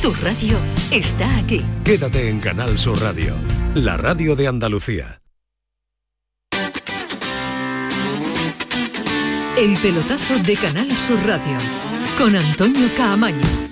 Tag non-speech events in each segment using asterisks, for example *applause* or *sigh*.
Tu radio está aquí. Quédate en Canal Sur Radio, la radio de Andalucía. El pelotazo de Canal Sur Radio con Antonio Caamaño.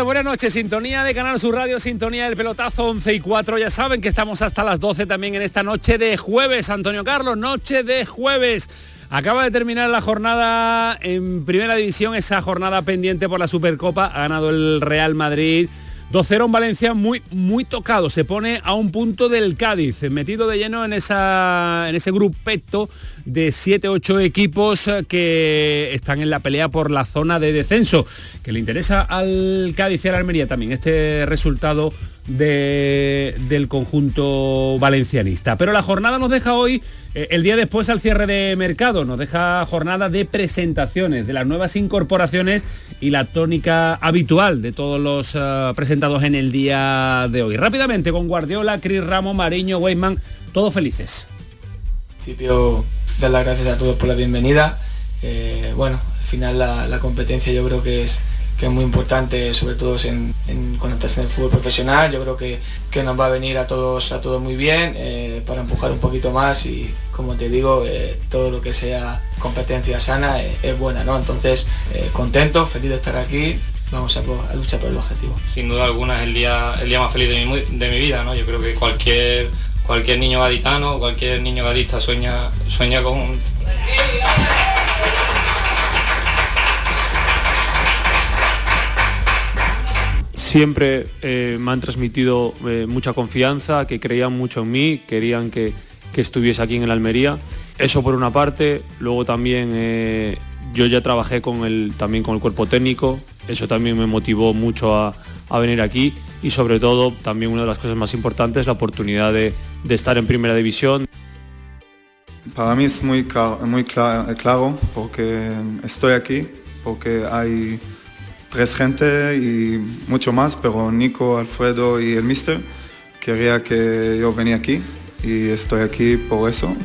Buenas noches. Sintonía de Canal Sur Radio, sintonía del pelotazo 11 y 4. Ya saben que estamos hasta las 12 también en esta noche de jueves. Antonio Carlos, noche de jueves. Acaba de terminar la jornada en primera división, esa jornada pendiente por la Supercopa. Ha ganado el Real Madrid 2-0 en Valencia muy, muy tocado, se pone a un punto del Cádiz, metido de lleno en, esa, en ese grupeto de 7-8 equipos que están en la pelea por la zona de descenso, que le interesa al Cádiz y a la Almería también este resultado del conjunto valencianista. Pero la jornada nos deja hoy, eh, el día después al cierre de mercado, nos deja jornada de presentaciones de las nuevas incorporaciones y la tónica habitual de todos los eh, presentados en el día de hoy. Rápidamente con Guardiola, Cris Ramos, Mariño, Weisman, todos felices. Principio, dar las gracias a todos por la bienvenida. Eh, bueno, al final la competencia yo creo que es que es muy importante, sobre todo en, cuando estás en el fútbol profesional. Yo creo que, que nos va a venir a todos, a todos muy bien eh, para empujar un poquito más y, como te digo, eh, todo lo que sea competencia sana eh, es buena, ¿no? Entonces, contento, feliz de estar aquí. Vamos a, luchar por el objetivo. Sin duda alguna es el día, el día más feliz de mi, de mi vida, ¿no? Yo creo que cualquier, cualquier niño gaditano, cualquier niño gadista sueña, sueña con siempre eh, me han transmitido eh, mucha confianza, que creían mucho en mí, querían que, estuviese aquí en el Almería. Eso por una parte, luego también eh, yo ya trabajé con el, también con el cuerpo técnico, eso también me motivó mucho a, venir aquí y sobre todo también una de las cosas más importantes, la oportunidad de, estar en primera división. Para mí es muy, muy claro porque estoy aquí, porque hay tres gente y mucho más, pero Nico, Alfredo y el Mister quería que yo venía aquí y estoy aquí por eso.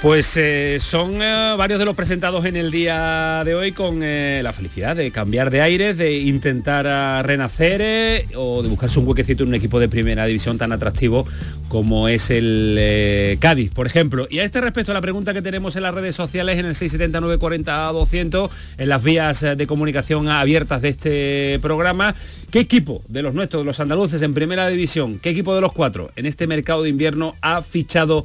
Pues eh, son eh, varios de los presentados en el día de hoy con eh, la felicidad de cambiar de aire, de intentar renacer o de buscarse un huequecito en un equipo de primera división tan atractivo como es el Cádiz, por ejemplo. Y a este respecto, la pregunta que tenemos en las redes sociales, en el 679 40 200, en las vías de comunicación abiertas de este programa, ¿qué equipo de los nuestros, de los andaluces en primera división, qué equipo de los cuatro en este mercado de invierno ha fichado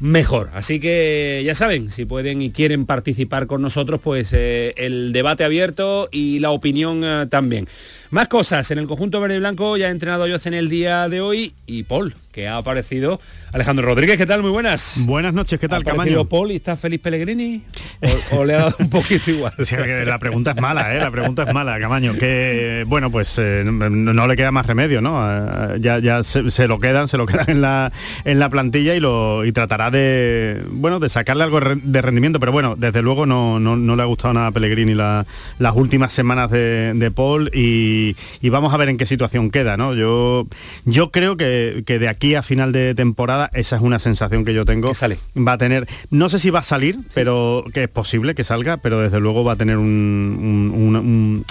mejor. Así que ya saben, si pueden y quieren participar con nosotros, pues eh, el debate abierto y la opinión eh, también. Más cosas, en el conjunto verde y blanco ya ha entrenado yo en el día de hoy y Paul, que ha aparecido. Alejandro Rodríguez, ¿qué tal? Muy buenas. Buenas noches, ¿qué tal, ¿Ha Camaño? Paul y está feliz Pellegrini? *laughs* ¿O, le ha dado un poquito igual? la pregunta es mala, ¿eh? La pregunta es mala, Camaño. Que, bueno, pues eh, no, le queda más remedio, ¿no? Eh, ya ya se, lo quedan, se lo quedan en la, en la plantilla y, lo, y tratará de, bueno, de sacarle algo de rendimiento. Pero bueno, desde luego no, no, le ha gustado nada a Pellegrini las últimas semanas de, de Paul y y, vamos a ver en qué situación queda, ¿no? Yo, yo creo que, de aquí a final de temporada, esa es una sensación que yo tengo. sale. Va a tener, no sé si va a salir, pero que es posible que salga, pero desde luego va a tener un,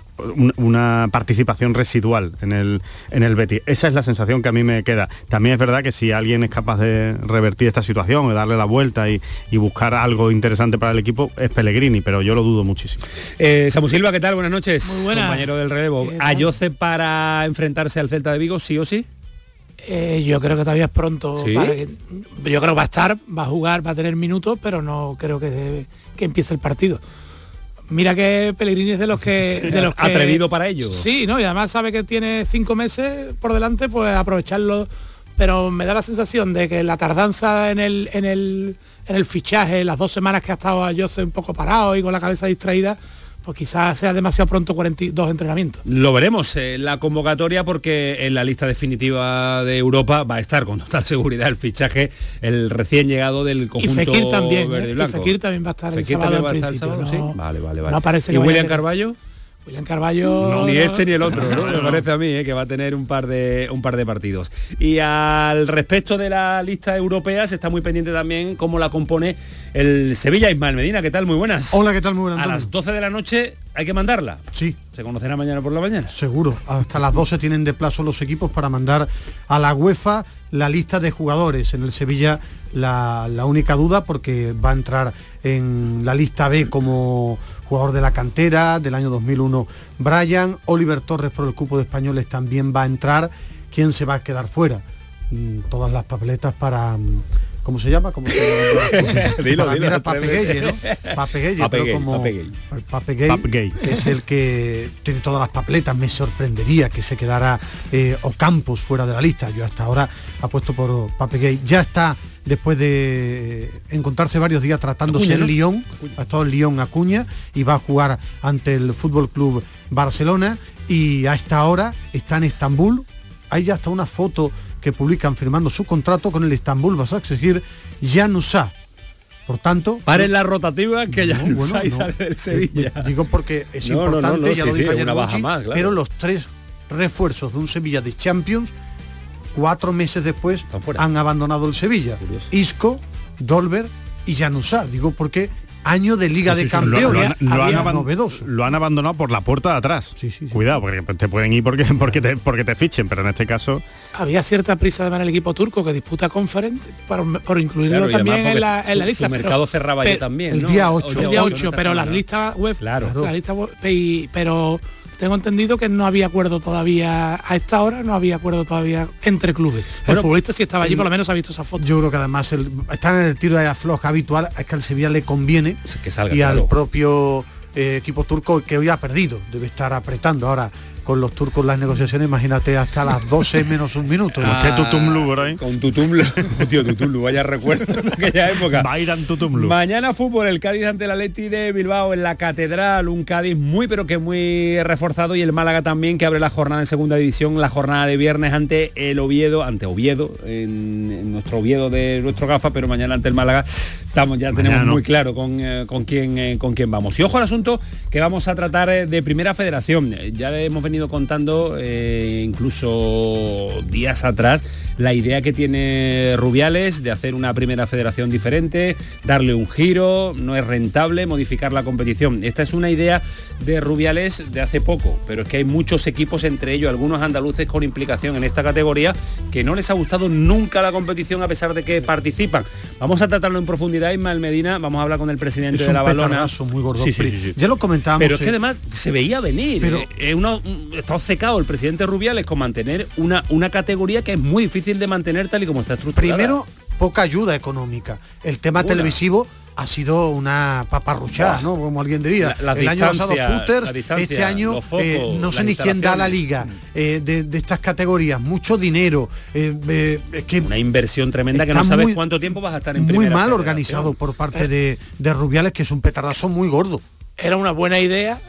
una participación residual en el, en el Betis. Esa es la sensación que a mí me queda. También es verdad que si alguien es capaz de revertir esta situación, de darle la vuelta y, buscar algo interesante para el equipo, es Pellegrini, pero yo lo dudo muchísimo. Eh, Samu Silva, ¿qué tal? Buenas noches. Muy Compañero del relevo. ¿Ayoce para enfrentarse al Celta de Vigo, sí o sí? Eh, yo creo que todavía es pronto. yo creo que va a estar, va a jugar, va a tener minutos, pero no creo que, que empiece el partido. Mira que Pellegrini es de los que... *laughs* De los Atrevido para ello. Sí, ¿no? Y además sabe que tiene cinco meses por delante, pues aprovecharlo pero me da la sensación de que la tardanza en el, en el, en el fichaje, las dos semanas que ha estado Jose un poco parado y con la cabeza distraída, pues quizás sea demasiado pronto 42 entrenamientos. Lo veremos en la convocatoria porque en la lista definitiva de Europa va a estar con total seguridad el fichaje, el recién llegado del conjunto y Fekir también, verde y ¿eh? blanco. Y Fekir también va a estar Fekir el sábado también va a estar el sábado, no- sí. Vale, vale, vale. no parece ¿Y que William Carballo? William Carballo... No, ni este ni el otro, No, Me parece a mí ¿eh? que va a tener un par de un par de partidos. Y al respecto de la lista europea se está muy pendiente también cómo la compone el Sevilla Ismael Medina. ¿Qué tal? Muy buenas. Hola, ¿qué tal? Muy buenas. A las 12 de la noche hay que mandarla. Sí. Se conocerá mañana por la mañana. Seguro, hasta las 12 tienen de plazo los equipos para mandar a la UEFA la lista de jugadores. En el Sevilla la, la única duda porque va a entrar en la lista B como jugador de la cantera del año 2001 Brian, Oliver Torres por el cupo de españoles también va a entrar. ¿Quién se va a quedar fuera? Mm, Todas las papeletas para... mm, ¿Cómo se llama? ¿Cómo se llama? *laughs* Dilo, Para mí dilo. Papegueye, pero Papegueye, como Papegay. que es el que tiene todas las papeletas. Me sorprendería que se quedara eh, Ocampos fuera de la lista. Yo hasta ahora apuesto por Papegay. Ya está después de encontrarse varios días tratándose Acuña, en ¿no? Lyon, ha estado en Lyon Acuña y va a jugar ante el Fútbol Club Barcelona y a esta hora está en Estambul. Hay ya hasta una foto que publican firmando su contrato con el Estambul vas a exigir Janusá. Por tanto, Paren la rotativa que ya no, bueno, no. sale del Sevilla. Digo porque es No, no, no, importante, no, ya sí, lo sí, una baja más, claro. pero los tres refuerzos de un Sevilla de Champions, cuatro meses después, han abandonado el Sevilla. Curioso. Isco, Dolber y Janusá. Digo porque año de Liga de Sí, sí, lo- lo Campeones. lo han había lo han abandonado por la puerta de atrás. Sí, sí, sí. Cuidado, porque te pueden ir porque, *laughs* porque, te, porque te fichen, pero en este caso... Había cierta prisa además en el equipo turco que disputa conferente por, por incluirlo Claro, también en la, en la su- lista. Pero- mercado cerraba ya también. el ¿no? día O ocho. el día ocho, 8, esta pero las listas web, Claro. la lista web, y- pero tengo entendido que no había acuerdo todavía a esta hora, no había acuerdo todavía entre clubes. Bueno, el futbolista si estaba allí el- por lo menos ha visto esa foto. Yo creo que además el, están en el tiro de afloja habitual, es que al Sevilla le conviene Que salga, y claro. al propio eh, equipo turco que hoy ha perdido, debe estar apretando ahora con los turcos las negociaciones, imagínate hasta las 12 menos un minuto. Ah, Usted Tutumlu por ahí. Con Tutumlu. *laughs* Tío, Tutumlu, vaya recuerdo de aquella época. Bairan Tutumlu. Mañana fútbol, el Cádiz ante el Atleti de Bilbao en la Catedral, un Cádiz muy pero que muy reforzado y el Málaga también que abre la jornada en segunda división, la jornada de viernes ante el Oviedo, ante Oviedo, en, en nuestro Oviedo de nuestro gafa, pero mañana ante el Málaga estamos ya tenemos Mañana no. muy claro con, eh, con quién eh, con quién vamos. Y ojo al asunto que vamos a tratar eh, de primera federación. Ya hemos venido contando eh, incluso días atrás la idea que tiene Rubiales de hacer una primera federación diferente, darle un giro, no es rentable modificar la competición. Esta es una idea de Rubiales de hace poco, pero es que hay muchos equipos, entre ellos algunos andaluces con implicación en esta categoría, que no les ha gustado nunca la competición a pesar de que participan. Vamos a tratarlo en profundidad, Ismael Medina, vamos a hablar con el presidente es de la Balona. muy gordo. Sí, sí, sí, sí. Ya lo comentábamos. Pero es que eh, además se veía venir. Pero- Eh, eh, uno, un- está obcecado el presidente Rubiales con mantener una, una categoría que es muy difícil de mantener tal y como está estructurada. Primero, poca ayuda económica. El tema televisivo ha sido una paparruchada. ¿no? Como alguien diría. La- el año pasado footers, este año focos, eh, no sé ni quién da la liga eh, de, de estas categorías, mucho dinero. eh, eh, es que Una inversión tremenda que no sabes muy- cuánto tiempo vas a estar en muy primera mal federación. organizado por parte de, de Rubiales, que es un petardazo muy gordo. Era una buena idea.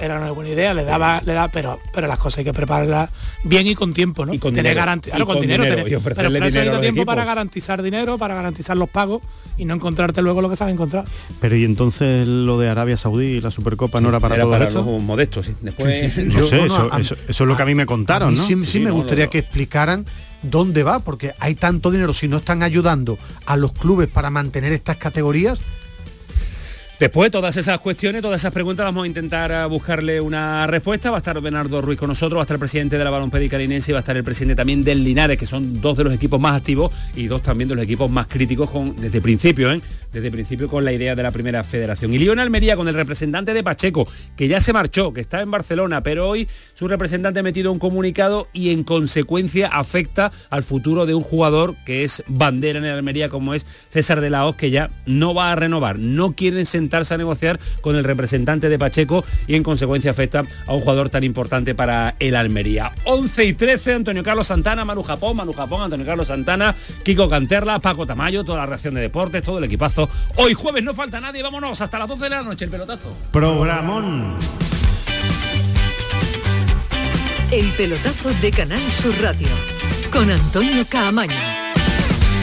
Era una buena idea, le daba, le da, pero, pero las cosas hay que prepararlas bien y con tiempo, ¿no? Y con Tener dinero. Y claro, con, con dinero, dinero, tener- y ofrecerle pero para eso tiempo para garantizar dinero, para garantizar los pagos y no encontrarte luego lo que se han encontrado. Pero y entonces lo de Arabia Saudí y la Supercopa no era para Era todo para esto? los modestos, sí. Después, Sí, sí, *laughs* No Yo- sé, no, eso, a- eso- eso es lo que a mí me contaron, mí ¿no? sí, sí Sí, me no, gustaría no. que explicaran dónde va, porque hay tanto dinero, si no están ayudando a los clubes para mantener estas categorías, Después de todas esas cuestiones, todas esas preguntas, vamos a intentar eh, buscarle una respuesta. Va a estar Bernardo Ruiz con nosotros, va a estar el presidente de la Balonpédica Carinense y va a estar el presidente también del Linares, que son dos de los equipos más activos y dos también de los equipos más críticos con, desde principio, ¿eh? desde principio con la idea de la primera federación. Y León Almería con el representante de Pacheco, que ya se marchó, que está en Barcelona, pero hoy su representante ha metido un comunicado y en consecuencia afecta al futuro de un jugador que es bandera en el Almería como es César de la Hoz, que ya no va a renovar. No quieren sentir sentarse a negociar con el representante de Pacheco y en consecuencia afecta a un jugador tan importante para el Almería. 11 y 13, Antonio Carlos Santana, Manu Japón, Manu Japón, Antonio Carlos Santana, Kiko Canterla, Paco Tamayo, toda la reacción de deportes, todo el equipazo. Hoy jueves no falta nadie, vámonos hasta las 12 de la noche el pelotazo. Programón. El pelotazo de Canal Sur Radio con Antonio Caamaño.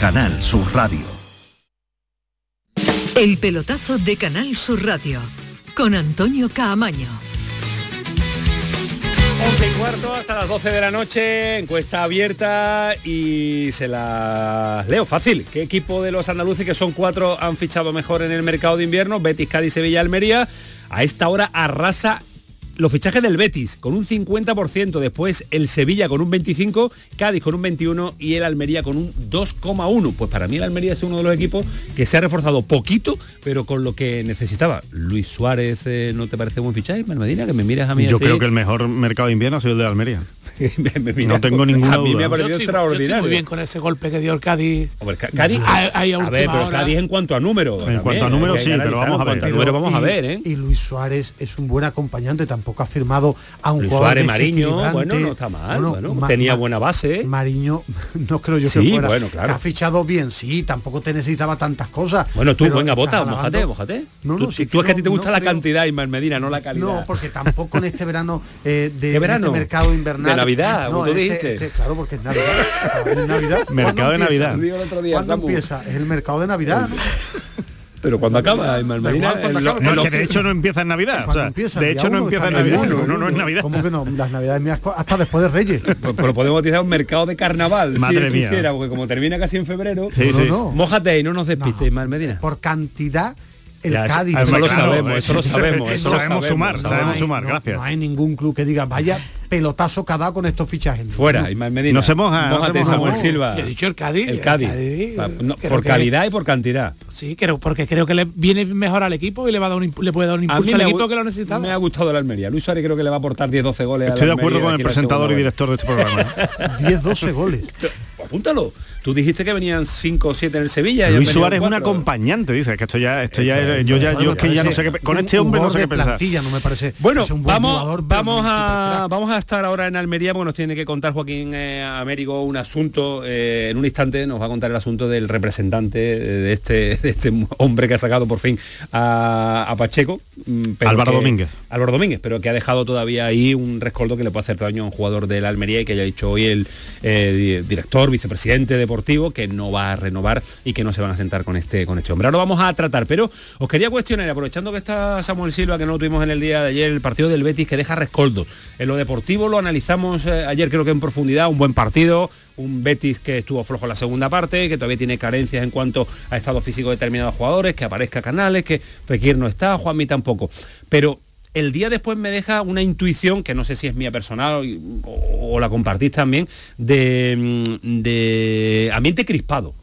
Canal Sur Radio. El pelotazo de Canal Sur Radio, con Antonio Caamaño. 11 y cuarto hasta las 12 de la noche, encuesta abierta y se la leo fácil. ¿Qué equipo de los andaluces, que son cuatro, han fichado mejor en el mercado de invierno? Betis, Cádiz, Sevilla, Almería. A esta hora arrasa los fichajes del Betis con un 50%, después el Sevilla con un 25%, Cádiz con un 21% y el Almería con un 2,1%. Pues para mí el Almería es uno de los equipos que se ha reforzado poquito, pero con lo que necesitaba. Luis Suárez, eh, ¿no te parece buen fichaje, Medina? Que me miras a mí Yo así? creo que el mejor mercado de invierno ha sido el de Almería. *laughs* Me no tengo ninguna a mí duda. me ha parecido Yo estoy- yo extraordinario. estoy muy bien con ese golpe que dio el Cádiz. Cádiz, a ver, pero hora. Cádiz en cuanto a números. En cuanto a números, sí, pero vamos a ver. A ¿eh? Y Luis Suárez es un buen acompañante, tampoco ha firmado a un Luis jugador Suárez, Mariño, bueno, no está mal, bueno, Ma- tenía Ma- buena base. Mariño, *laughs* no creo yo Sí, que fuera. bueno, claro. Que ha fichado bien, sí, tampoco te necesitaba tantas cosas. Bueno, tú, venga, bota, mojate, mojate. No, tú, no, sí tú es que a ti no- te gusta la cantidad, Ismael Medina, no la calidad. No, porque tampoco en este verano eh, de este mercado invernal. Navidad, no, como tú este- dijiste. este- claro, porque es Navidad. Es Navidad. *laughs* ¿Cuándo Mercado de? Navidad. ¿Cuándo empieza? Es el mercado de Navidad. ¿no? Pero cuando acaba, en en No, lo- que de hecho no empieza en Navidad. O sea, empieza de hecho no uno, empieza en Navidad. Navidad, No, no es Navidad. ¿Cómo que no? Las Navidades mías hasta después de Reyes. *laughs* Pues lo podemos utilizar un mercado de carnaval, Madre si mía. quisiera, porque como termina casi en febrero, Sí, No, sí. no. mójate y no nos despistes, No. Ismael Medina. Por cantidad, el Ya, Cádiz. eso lo sabemos, eso lo sabemos, eso lo sabemos sumar, sabemos. sabemos hay- sumar, no- gracias. No hay ningún club que diga, vaya pelotazo que ha dado con estos fichajes. Fuera, No. Ismael Medina. Nos hemos a- nos Mójate, a- Samuel no. Silva. Yo he dicho el Cádiz. El Cádiz. No, creo por que- calidad y por cantidad. Sí, creo, porque creo que le viene mejor al equipo y le va a dar un, le puede dar un impulso al equipo que lo necesitaba. Me ha gustado la Almería. Luis Suárez creo que le va a aportar 10-12 goles. a la Estoy de acuerdo Almería con el presentador y director de este programa. *laughs* *laughs* 10, 12 goles. Apúntalo. Tú dijiste que venían 5 o 7 en el Sevilla. Luis Suárez es un acompañante, dice, que esto ya, esto ya, es- yo ya, Bueno, yo es que ya no sé qué, con un este hombre no sé qué pensar. no me parece. Bueno, es un buen vamos, jugador, vamos, a, vamos a estar ahora en Almería porque nos tiene que contar Joaquín eh, Américo un asunto. eh, en un instante nos va a contar el asunto del representante de este, *laughs* de este hombre que ha sacado por fin a, a Pacheco. mm, pero Álvaro que- Domínguez. Álvaro Domínguez, pero que ha dejado todavía ahí un rescoldo que le puede hacer daño a un jugador del Almería y que haya dicho hoy el eh, di- director, vicepresidente deportivo, que no va a renovar y que no se van a sentar con este, con este hombre. Ahora lo vamos a tratar, pero os quería cuestionar, aprovechando que está Samuel Silva, que no lo tuvimos en el día de ayer, el partido del Betis que deja rescoldo. En lo deportivo lo analizamos eh, ayer creo que en profundidad, un buen partido, un Betis que estuvo flojo en la segunda parte, que todavía tiene carencias en cuanto a estado físico de determinados jugadores, que aparezca Canales, que Fekir no está, Juanmi tampoco. Pero el día después me deja una intuición, que no sé si es mía personal o, la compartís también, de, mm, de ambiente crispado.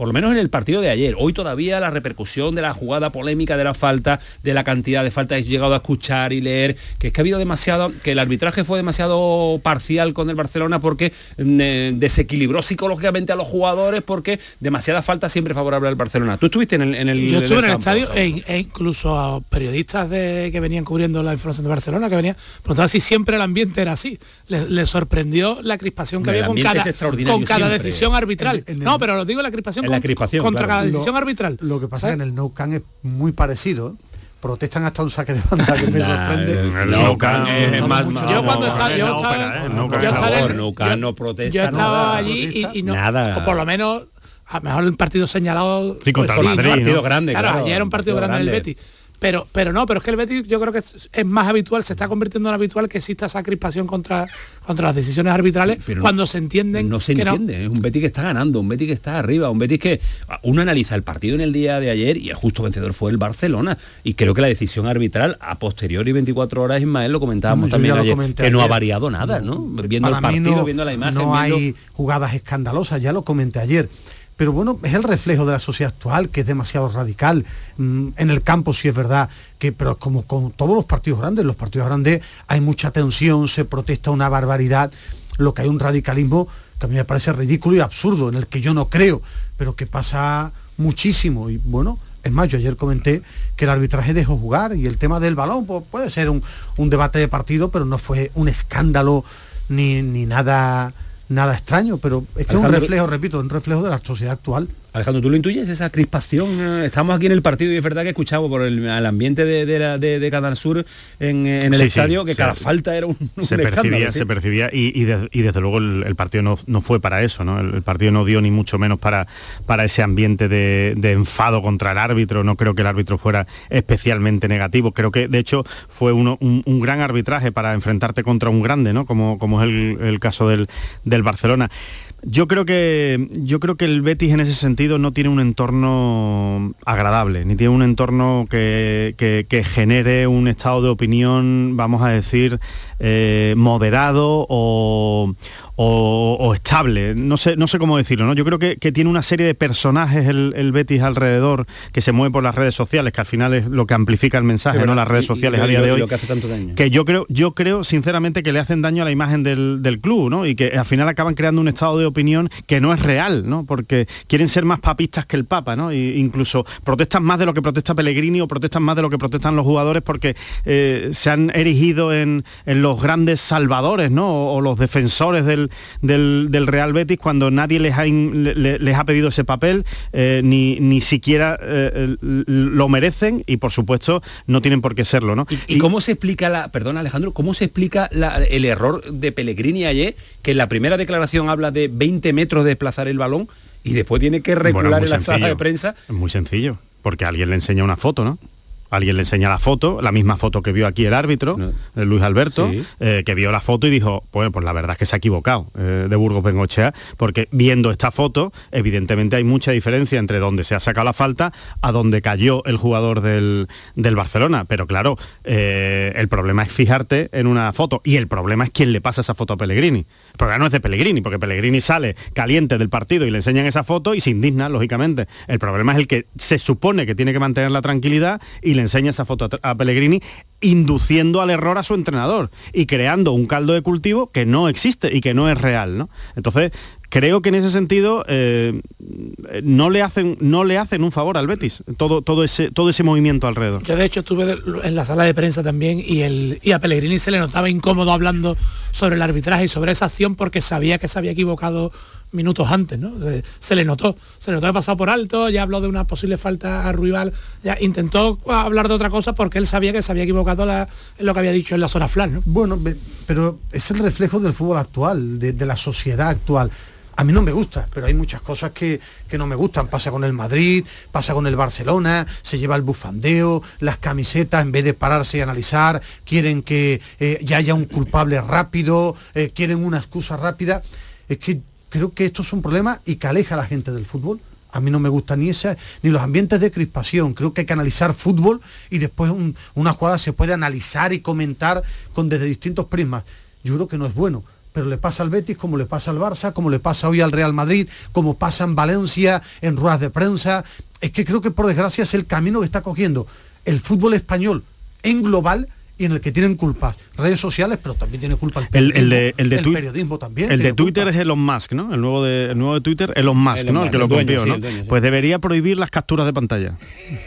Por lo menos en el partido de ayer. Hoy todavía la repercusión de la jugada polémica de la falta, de la cantidad de faltas he llegado a escuchar y leer, que es que ha habido demasiado, que el arbitraje fue demasiado parcial con el Barcelona porque mm, eh, desequilibró psicológicamente a los jugadores porque demasiada falta siempre favorable al Barcelona. Tú estuviste en el, en el Yo estuve en el, campo, estadio e, e incluso a periodistas de, que venían cubriendo la información de Barcelona, que venían, preguntaban si siempre el ambiente era así. Les le sorprendió la crispación que El había con cada, es extraordinario con cada siempre. decisión arbitral. En- en el- no, pero lo digo la crispación, la crispación, contra claro. cada decisión Lo- arbitral. Lo que pasa ¿sabes? es que en el no can es muy parecido. ¿eh? Protestan hasta un saque de banda que *laughs* me Nah, sorprende. el Nou Camp es más- yo cuando estaba, yo no, estaba, eh, no, yo por estaba en- yo- no protesta Yo estaba nada. allí y, y no, Nada. o por lo menos a lo mejor el partido señalado Sí, contra el sí, Madrid, ¿no? ¿no? partido grande, Claro, claro, ayer era un partido partido grande, del grande. Betis. Pero, pero no, pero es que el Betis yo creo que es, es más habitual, se está convirtiendo en habitual que exista esa crispación contra, contra las decisiones arbitrales Pero no- cuando se entienden no se que entiende, es un Betis que está ganando, un Betis que está arriba, un Betis que uno analiza el partido en el día de ayer y el justo vencedor fue el Barcelona y creo que la decisión arbitral a posteriori 24 horas Ismael lo comentábamos también lo ayer, que no ha variado nada, ¿no? Viendo el Para partido, no, viendo la imagen, no viendo- hay jugadas escandalosas, ya lo comenté ayer. Pero bueno, es el reflejo de la sociedad actual, que es demasiado radical. Mm, En el campo sí es verdad que, pero como con todos los partidos grandes, los partidos grandes hay mucha tensión, se protesta una barbaridad, lo que hay un radicalismo que a mí me parece ridículo y absurdo, en el que yo no creo, pero que pasa muchísimo. Y bueno, es más, yo ayer comenté que el arbitraje dejó jugar y el tema del balón pues, puede ser un, un debate de partido, pero no fue un escándalo ni, ni nada nada extraño, pero es que es un reflejo, repito, un reflejo de la sociedad actual. Alejandro, ¿tú lo intuyes esa crispación? Eh, Estamos aquí en el partido y es verdad que escuchamos por el, el ambiente de, de, la- de- de Canal Sur en, en el Sí, sí, estadio que cada falta era un, un se percibía, ¿sí? se percibía y, y de- y desde luego el, el partido no, no fue para eso, ¿no? El, el partido no dio ni mucho menos para, para ese ambiente de, enfado contra el árbitro. No creo que el árbitro fuera especialmente negativo. Creo que de hecho fue uno- un, un gran arbitraje para enfrentarte contra un grande, ¿no? Como, como es el, el caso del, del Barcelona. Yo creo que yo creo que el Betis en ese sentido no tiene un entorno agradable, ni tiene un entorno que, que- genere un estado de opinión, vamos a decir, eh, moderado o, o- o estable. No sé, no sé cómo decirlo, ¿no? Yo creo que, que tiene una serie de personajes el, el Betis alrededor que se mueve por las redes sociales, que al final es lo que amplifica el mensaje, Sí, ¿no? Las redes Y- y sociales a día de hoy lo que hace tanto daño. que yo creo, yo creo sinceramente que le hacen daño a la imagen del, del club, ¿no? Y que al final acaban creando un estado de opinión que no es real, ¿no? Porque quieren ser más papistas que el Papa, ¿no? E incluso protestan más de lo que protesta Pellegrini o protestan más de lo que protestan los jugadores porque eh, se han erigido en, en los grandes salvadores, ¿no? O, o los defensores del, del- del Real Betis cuando nadie les ha, les ha pedido ese papel, eh, ni, ni siquiera eh, lo merecen y por supuesto no tienen por qué serlo, ¿no? ¿Y cómo se explica la, perdona Alejandro, cómo se explica la- el error de Pellegrini ayer, que en la primera declaración habla de 20 metros de desplazar el balón y después tiene que recular Bueno, es muy en la sala de prensa? Es muy sencillo, porque alguien le enseña una foto, ¿no? Alguien le enseña la foto, la misma foto que vio aquí el árbitro, eh, Luis Alberto, Sí. eh, que vio la foto y dijo, bueno, pues la verdad es que se ha equivocado eh, de Burgos Bengochea, porque viendo esta foto, evidentemente hay mucha diferencia entre donde se ha sacado la falta a donde cayó el jugador del, del Barcelona. Pero claro, eh, el problema es fijarte en una foto y el problema es quién le pasa esa foto a Pellegrini. El problema no es de Pellegrini, porque Pellegrini sale caliente del partido y le enseñan esa foto y se indigna, lógicamente. El problema es el que se supone que tiene que mantener la tranquilidad y le enseña esa foto a, Pellegrini induciendo al error a su entrenador y creando un caldo de cultivo que no existe y que no es real. ¿no? Entonces, creo que en ese sentido eh, no, le hacen, no le hacen un favor al Betis, todo, todo, ese, todo ese movimiento alrededor. Yo de hecho estuve en la sala de prensa también y, el, y a Pellegrini se le notaba incómodo hablando sobre el arbitraje y sobre esa acción porque sabía que se había equivocado minutos antes, ¿no? Se, le notó, se le notó que pasado por alto, ya habló de una posible falta a rival, ya intentó hablar de otra cosa porque él sabía que se había equivocado la- lo que había dicho en la zona flash, ¿no? Bueno, pero es el reflejo del fútbol actual, de, de la sociedad actual. A mí no me gusta, pero hay muchas cosas que, que no me gustan. Pasa con el Madrid, pasa con el Barcelona, se lleva el bufandeo, las camisetas, en vez de pararse y analizar, quieren que eh, ya haya un culpable rápido, eh, quieren una excusa rápida. Es que creo que esto es un problema y que aleja a la gente del fútbol. A mí no me gusta ni esa, ni los ambientes de crispación. Creo que hay que analizar fútbol y después un- una jugada se puede analizar y comentar con desde distintos prismas. Yo creo que no es bueno. pero le pasa al Betis como le pasa al Barça, como le pasa hoy al Real Madrid, como pasa en Valencia, en ruedas de prensa. Es que creo que por desgracia es el camino que está cogiendo el fútbol español en global y en el que tienen culpas redes sociales, pero también tiene culpa el, el, de, el, de el periodismo también. El de Twitter es Elon Musk, ¿no? El nuevo de, el nuevo de Twitter, Elon Musk, Elon ¿no? Musk, el que lo copió, sí, ¿no? el dueño, sí. Pues debería prohibir las capturas de pantalla.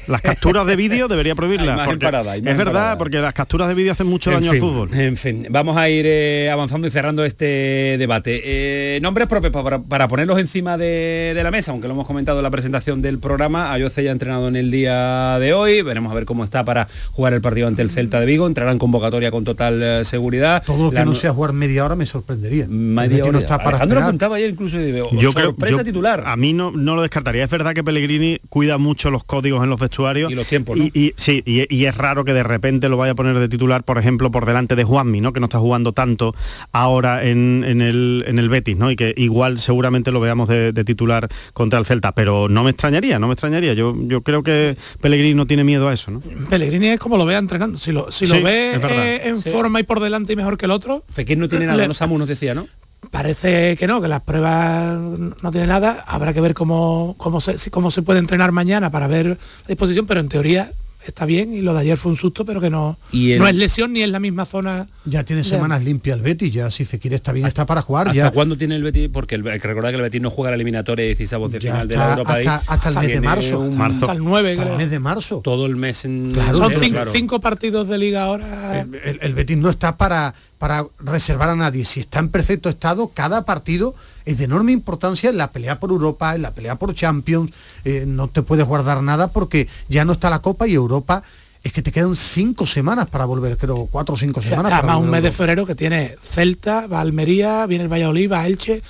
Las capturas de vídeo debería prohibirlas. *laughs* porque parada, es verdad, parada. porque las capturas de vídeo hacen mucho En daño fin, al fútbol. En fin, vamos a ir eh, avanzando y cerrando este debate. Eh, nombres propios para, para ponerlos encima de, de la mesa, aunque lo hemos comentado en la presentación del programa. Ayoce ya ha entrenado en el día de hoy. Veremos a ver cómo está para jugar el partido ante el Celta de Vigo. Entrará en convocatoria con total eh, seguridad. Todo lo que La no sea jugar media hora me sorprendería. Media hora. no está para Alejandro apuntaba ayer incluso y digo, Yo creo yo- titular. A mí no, no lo descartaría. Es verdad que Pellegrini cuida mucho los códigos en los vestuarios. Y los tiempos, ¿no? Y, y- sí, y, y es raro que de repente lo vaya a poner de titular, por ejemplo, por delante de Juanmi, ¿no? Que no está jugando tanto ahora en, en el, en el Betis, ¿no? Y que igual seguramente lo veamos de, de titular contra el Celta. Pero no me extrañaría, no me extrañaría. Yo, yo creo que Pellegrini no tiene miedo a eso, ¿no? Pellegrini es como lo vea entrenando. Si lo, si Sí, lo ve es verdad. eh, en Sí. forma y por delante y mejor que el otro, Fekir no tiene nada, Le- no Samu nos decía, ¿no? parece que no, que las pruebas no tiene nada. Habrá que ver cómo, cómo, se, cómo se puede entrenar mañana para ver la disposición, pero en teoría está bien y lo de ayer fue un susto, pero que no, Y el- no es lesión ni es la misma zona. Ya tiene semanas limpias el Betis, ya si se quiere está bien, está para jugar. ¿Hasta ya, cuándo tiene el Betis? Porque el, hay que recordar que el Betis no juega la eliminatoria de 16 de Ya final de la Europa League. hasta- hasta el mes de marzo. un- Marzo. Hasta el 9, hasta el creo. mes de marzo. todo el mes en Claro, Son enero, cinco, claro. cinco partidos de liga ahora. El, el- el Betis no está para, para reservar a nadie. Si está en perfecto estado, cada partido es de enorme importancia en la pelea por Europa, en la pelea por Champions. Eh, no te puedes guardar nada porque ya no está la Copa y Europa es que te quedan cinco semanas para volver, creo, cuatro o cinco semanas. para Además un mes de febrero que tiene Celta, va Almería, viene el Valladolid, va a Elche.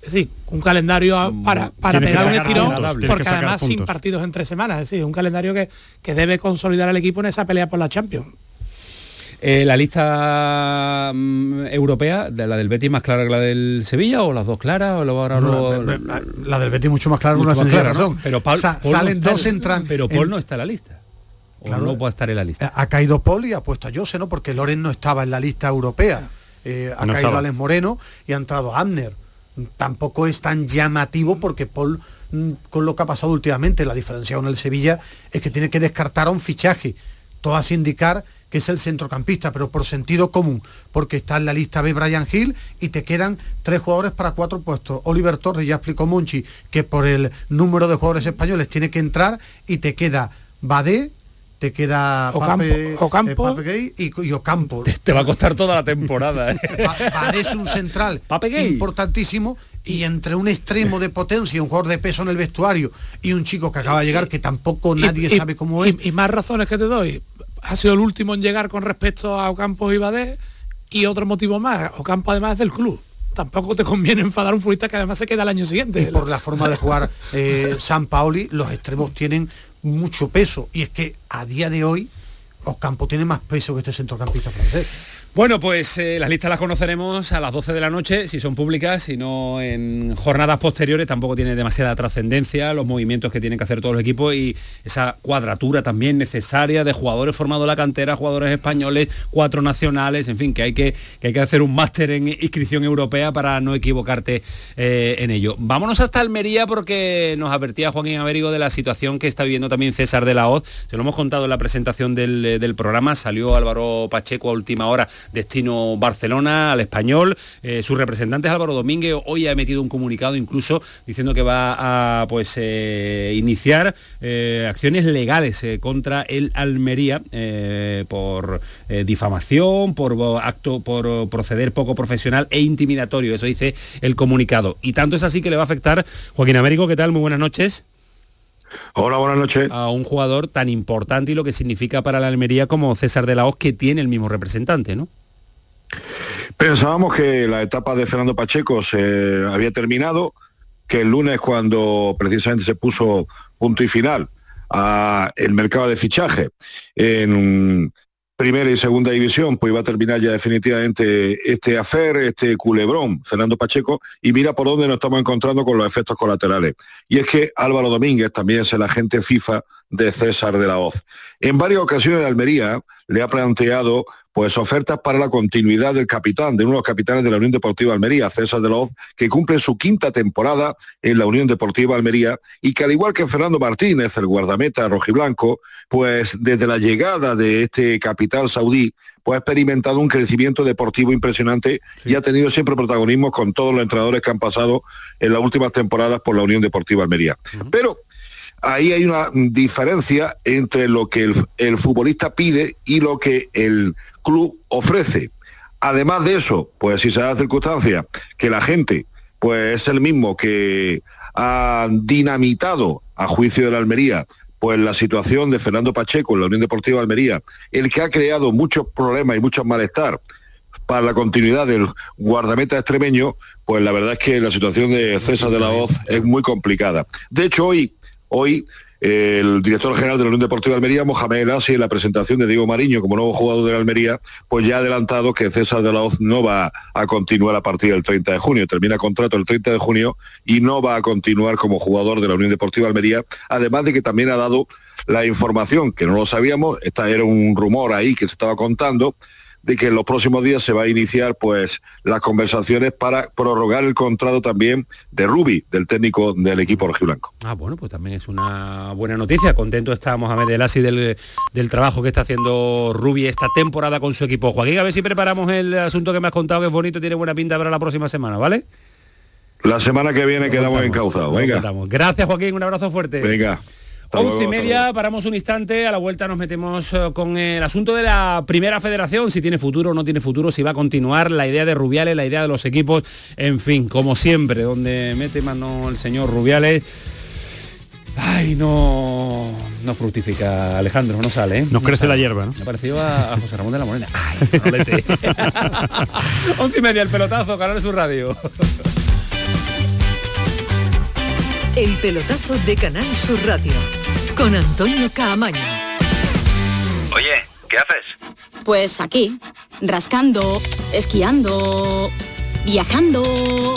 Es decir, un calendario a- para, para pegar un estirón, porque además sin partidos en tres semanas. Es decir, un calendario que, que debe consolidar al equipo en esa pelea por la Champions. Eh, la lista mm, europea, de la del Betis más clara que la del Sevilla o las dos claras o lo- ahora No, lo- la, la- la del Betis mucho más clara mucho una más clara, ¿no? Pero Paul- Sa- Paul no salen está dos en- entran. Pero Paul en- no está en la lista. O Claro. no puede estar en la lista. Ha caído Paul y ha puesto a Jose, ¿no? Porque Loren no estaba en la lista europea. Eh, ha No caído estaba. Alex Moreno y ha entrado Abner. Tampoco es tan llamativo porque Paul, mm, con lo que ha pasado últimamente, la diferencia con el Sevilla es que tiene que descartar a un fichaje. Todo hace indicar que es el centrocampista, pero por sentido común, porque está en la lista B Brian Hill y te quedan tres jugadores para cuatro puestos. Oliver Torres, ya explicó Monchi, que por el número de jugadores españoles tiene que entrar y te queda Badé, te queda Ocampo- Pape, Ocampo. eh, Pape Gay y, y Ocampo. Te va a costar toda la temporada. ¿eh? *laughs* Ba- Badé es un central Pape Gay. importantísimo y entre un extremo de potencia, un jugador de peso en el vestuario y un chico que acaba de llegar que tampoco Y- nadie y- sabe cómo y- es. Y, más razones que te doy. Ha sido el último en llegar con respecto a Ocampo y Badé y otro motivo más. Ocampo además es del club. Tampoco te conviene enfadar un futbolista que además se queda el año siguiente. por la forma de jugar eh, San Paoli, los extremos tienen mucho peso. Y es que a día de hoy, Ocampo tiene más peso que este centrocampista francés. Bueno, pues eh, las listas las conoceremos a las 12 de la noche, si son públicas, si no en jornadas posteriores, tampoco tiene demasiada trascendencia los movimientos que tienen que hacer todos los equipos y esa cuadratura también necesaria de jugadores formados en la cantera, jugadores españoles, cuatro nacionales, en fin, que hay que, que, hay que hacer un máster en inscripción europea para no equivocarte eh, en ello. Vámonos hasta Almería porque nos advertía Joaquín Américo de la situación que está viviendo también César de la Hoz. Se lo hemos contado en la presentación del, del programa, salió Álvaro Pacheco a última hora destino Barcelona al español. Eh, su representante es Álvaro Domínguez. Hoy ha emitido un comunicado incluso diciendo que va a pues eh, iniciar eh, acciones legales eh, contra el Almería por difamación, por acto, por proceder poco profesional e intimidatorio. Eso dice el comunicado. Y tanto es así que le va a afectar. Joaquín Américo, ¿qué tal? Muy buenas noches. Hola, buenas noches. A un jugador tan importante y lo que significa para la Almería como César de la Hoz, que tiene el mismo representante, ¿no? Pensábamos que la etapa de Fernando Pacheco se había terminado, que el lunes cuando precisamente se puso punto y final a el mercado de fichaje en primera y segunda división, pues iba a terminar ya definitivamente este afer, este culebrón, Fernando Pacheco, y mira por dónde nos estamos encontrando con los efectos colaterales. Y es que Álvaro Domínguez también es el agente FIFA de César de la Hoz. En varias ocasiones Almería le ha planteado pues ofertas para la continuidad del capitán, de uno de los capitanes de la Unión Deportiva Almería, César de la Hoz, que cumple su quinta temporada en la Unión Deportiva Almería y que al igual que Fernando Martínez, el guardameta rojiblanco, pues desde la llegada de este capital saudí, pues ha experimentado un crecimiento deportivo impresionante y ha tenido siempre protagonismo con todos los entrenadores que han pasado en las últimas temporadas por la Unión Deportiva Almería. Pero ahí hay una diferencia entre lo que el, futbolista pide y lo que el club ofrece. Además de eso, pues si se da la circunstancia que la gente pues es el mismo que ha dinamitado a juicio de la Almería pues la situación de Fernando Pacheco en la Unión Deportiva Almería, el que ha creado muchos problemas y muchos malestar para la continuidad del guardameta extremeño, pues la verdad es que la situación de César de la Hoz es muy complicada. De hecho, hoy Hoy el director general de la Unión Deportiva de Almería, Mohamed El Asi, en la presentación de Diego Mariño como nuevo jugador de la Almería, pues ya ha adelantado que César de la Hoz no va a continuar a partir del 30 de junio. Termina contrato el 30 de junio y no va a continuar como jugador de la Unión Deportiva de Almería, además de que también ha dado la información, que no lo sabíamos, esta era un rumor ahí que se estaba contando, de que en los próximos días se va a iniciar pues las conversaciones para prorrogar el contrato también de Rubi, del técnico del equipo rojiblanco. Ah, bueno, pues también es una buena noticia. Contento está Mohamed El Asi del, del trabajo que está haciendo Rubi esta temporada con su equipo. Joaquín, a ver si preparamos el asunto que me has contado, que es bonito, tiene buena pinta para la próxima semana, ¿vale? La semana que viene quedamos encauzados. Venga. Gracias, Joaquín. Un abrazo fuerte. Venga. Once y media, paramos un instante, a la vuelta nos metemos eh, con el asunto de la primera federación, si tiene futuro o no tiene futuro, si va a continuar, la idea de Rubiales, la idea de los equipos, en fin, como siempre, donde mete mano el señor Rubiales. Ay, no, no fructifica, Alejandro, no sale, ¿eh? Nos no crece sale. la hierba, ¿no? Me ha parecido a, a José Ramón de la Morena. *laughs* Ay, no lete. *laughs* Once y media, el pelotazo, Canal Sur Radio. El pelotazo de Canal Sur Radio con Antonio Caamaño. Oye, ¿qué haces? Pues aquí, rascando, esquiando, viajando,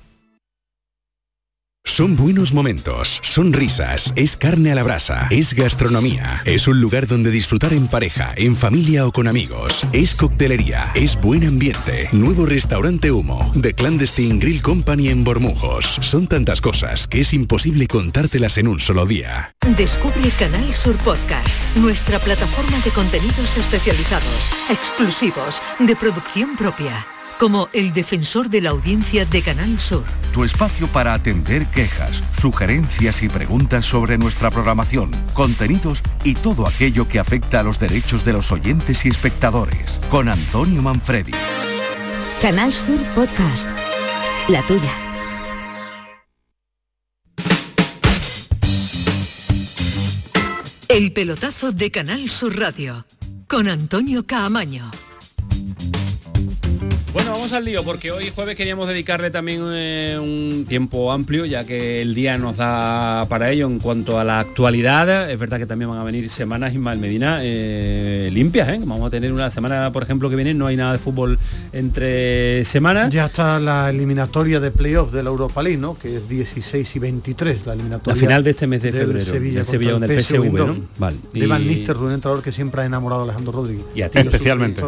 Son buenos momentos, son risas, es carne a la brasa, es gastronomía, es un lugar donde disfrutar en pareja, en familia o con amigos, es coctelería, es buen ambiente, nuevo restaurante Humo, The Clandestine Grill Company en Bormujos. Son tantas cosas que es imposible contártelas en un solo día. Descubre Canal Sur Podcast, nuestra plataforma de contenidos especializados, exclusivos, de producción propia, como El Defensor de la Audiencia de Canal Sur. Tu espacio para atender quejas, sugerencias y preguntas sobre nuestra programación, contenidos y todo aquello que afecta a los derechos de los oyentes y espectadores. Con Antonio Manfredi. Canal Sur Podcast. La tuya. El pelotazo de Canal Sur Radio con Antonio Caamaño. Bueno, vamos al lío porque hoy jueves queríamos dedicarle también eh, un tiempo amplio ya que el día nos da para ello en cuanto a la actualidad. Es verdad que también van a venir semanas Ismael Medina eh, limpias, ¿eh? Vamos a tener una semana, por ejemplo, que viene, no hay nada de fútbol entre semanas. Ya está la eliminatoria de playoff de la Europa League, ¿no? Que es 16 y 23, la eliminatoria. La final de este mes de del febrero, Sevilla, del Sevilla el PSV, ¿no? Vale. De Van Nistelrooy, un entrenador que siempre ha enamorado a Alejandro Rodríguez. Y a ti especialmente.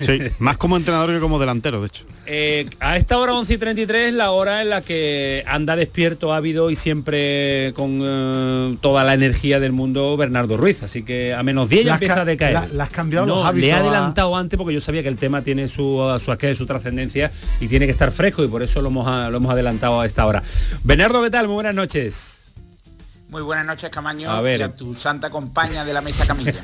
Sí, *laughs* más como entrenador que como delantero, de hecho. Eh, a esta hora 11 y 33 la hora en la que anda despierto, ávido y siempre con eh, toda la energía del mundo Bernardo Ruiz. Así que a menos 10 ya empieza a decaer. la- la has cambiado No, los hábitos Le he a- adelantado antes porque yo sabía que el tema tiene su, su aquel, su trascendencia y tiene que estar fresco y por eso lo hemos, lo hemos adelantado a esta hora. Bernardo, ¿qué tal? Muy buenas noches. Muy buenas noches, Camaño, A ver. y a tu santa compañía de la mesa Camilla. *laughs*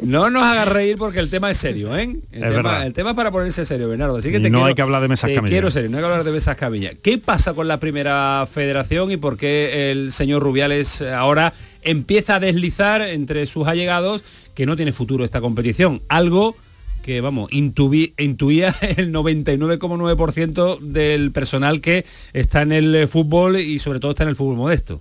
No nos hagas reír porque el tema es serio, ¿eh? El, Es tema, verdad. el tema es para ponerse serio, Bernardo. Así que te no quiero, hay que hablar de mesas te camillas. quiero serio, no hay que hablar de mesas camillas. ¿Qué pasa con la primera federación y por qué el señor Rubiales ahora empieza a deslizar entre sus allegados que no tiene futuro esta competición? Algo que, vamos, intuí- intuía *laughs* el 99,9% del personal que está en el eh, fútbol y sobre todo está en el fútbol modesto.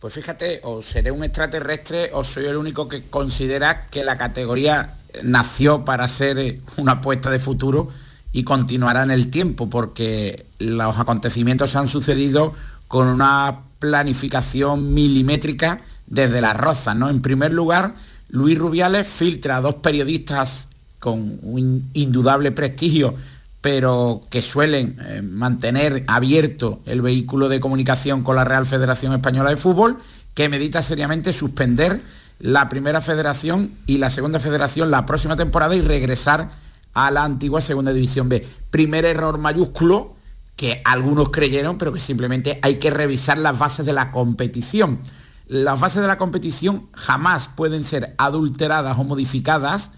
Pues fíjate, o seré un extraterrestre o soy el único que considera que la categoría nació para ser eh, una apuesta de futuro y continuará en el tiempo, porque los acontecimientos han sucedido con una planificación milimétrica desde las rozas, ¿no? En primer lugar, Luis Rubiales filtra a dos periodistas con un indudable prestigio, pero que suelen eh, mantener abierto el vehículo de comunicación con la Real Federación Española de Fútbol, que medita seriamente suspender la primera federación y la segunda federación la próxima temporada y regresar a la antigua segunda división B. Primer error mayúsculo que algunos creyeron, pero que simplemente hay que revisar las bases de la competición. Las bases de la competición jamás pueden ser adulteradas o modificadas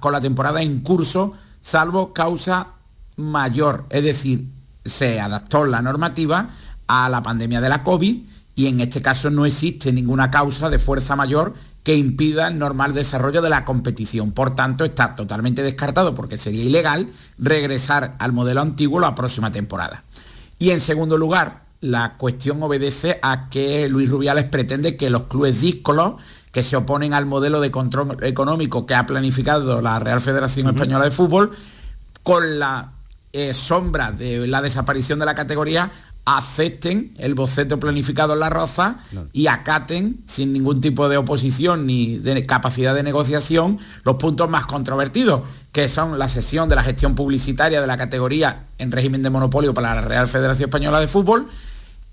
con la temporada en curso, salvo causa mayor. Es decir, se adaptó la normativa a la pandemia de la COVID y en este caso no existe ninguna causa de fuerza mayor que impida el normal desarrollo de la competición. Por tanto, está totalmente descartado porque sería ilegal regresar al modelo antiguo la próxima temporada. Y en segundo lugar, la cuestión obedece a que Luis Rubiales pretende que los clubes díscolos que se oponen al modelo de control económico que ha planificado la Real Federación Española de Fútbol, con la eh, sombra de la desaparición de la categoría, acepten el boceto planificado en la Roza y acaten sin ningún tipo de oposición ni de capacidad de negociación los puntos más controvertidos, que son la sesión de la gestión publicitaria de la categoría en régimen de monopolio para la Real Federación Española de Fútbol,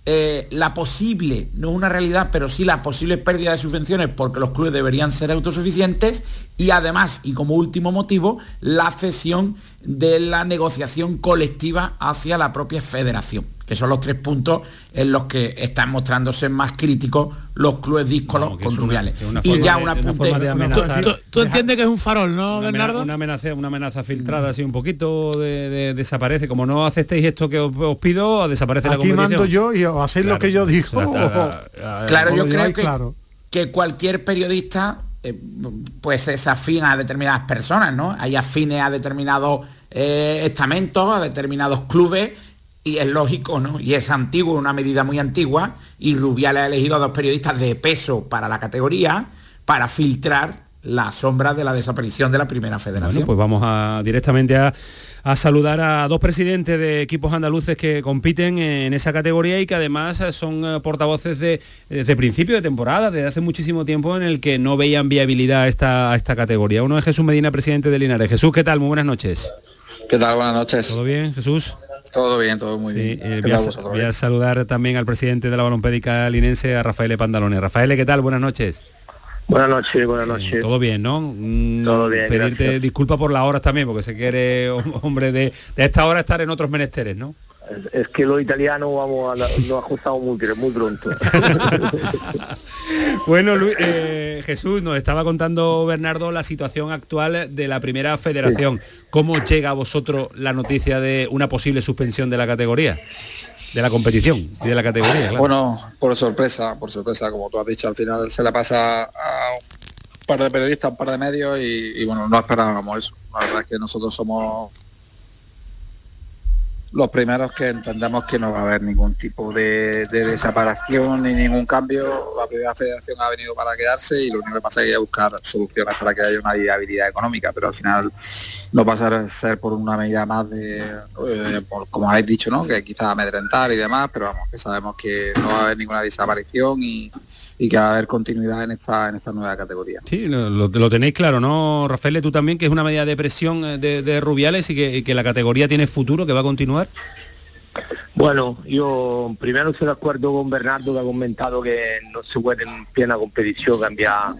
eh, la posible, no una realidad, pero sí la posible pérdida de subvenciones porque los clubes deberían ser autosuficientes y además, y como último motivo, la cesión de la negociación colectiva hacia la propia federación, que son los tres puntos en los que están mostrándose más críticos los clubes díscolos con Rubiales. y ya un apunte... Tú, tú entiendes que es un farol, ¿no, Una, Bernardo? una amenaza, una amenaza filtrada así un poquito de, de- desaparece. Como no aceptéis esto que os, os pido, desaparece la Aquí competición. mando yo y os hacéis lo que yo digo. Claro, yo creo que, claro. que cualquier periodista eh, pues es afín a determinadas personas, ¿no? Hay afines a determinados eh, estamentos, a determinados clubes, y es lógico, ¿no? Y es antiguo, una medida muy antigua, y Rubiales ha elegido a dos periodistas de peso para la categoría para filtrar la sombra de la desaparición de la primera federación. Bueno, pues vamos a directamente a, a saludar a dos presidentes de equipos andaluces que compiten en esa categoría y que además son eh, portavoces de, desde principio de temporada, desde hace muchísimo tiempo en el que no veían viabilidad a esta, a esta categoría. Uno es Jesús Medina, presidente de Linares. Jesús, ¿qué tal? Muy buenas noches. ¿Qué tal? Buenas noches. ¿Todo bien, Jesús? Todo bien, todo muy bien. Eh, ¿Qué voy, a, voy saludar también al presidente de la balompédica linense, a Rafael Pandalone. Rafael, ¿qué tal? Buenas noches. Buenas noches, buenas noches. Todo bien, ¿no? Mm, Todo bien, Pedirte disculpas por las horas también, porque sé que eres *laughs* hom- hombre de, de esta hora estar en otros menesteres, ¿no? Es, que los italianos vamos a la- nos ajustamos muy, muy pronto. *laughs* Bueno, Luis- eh, Jesús, nos estaba contando Bernardo la situación actual de la primera federación. ¿Cómo llega a vosotros la noticia de una posible suspensión de la categoría? De la competición y de la categoría, claro. Bueno, por sorpresa, por sorpresa, como tú has dicho, al final se la pasa a un par de periodistas, un par de medios y, y bueno, no esperábamos eso. La verdad es que nosotros somos los primeros que entendemos que no va a haber ningún tipo de, de desaparición ni ningún cambio. La primera federación ha venido para quedarse y lo único que pasa es buscar soluciones para que haya una viabilidad económica, pero al final no pasa a ser por una medida más de, eh, como habéis dicho, ¿no? que quizás amedrentar y demás, pero vamos, que sabemos que no va a haber ninguna desaparición y, y que va a haber continuidad en esta, en esta nueva categoría. Sí, lo, lo tenéis claro, ¿no, Rafael? Tú también, que es una medida de presión eh, de, de Rubiales y que, y que la categoría tiene futuro, que va a continuar. Bueno, yo primero estoy de acuerdo con Bernardo que ha comentado que no se puede en plena competición cambiar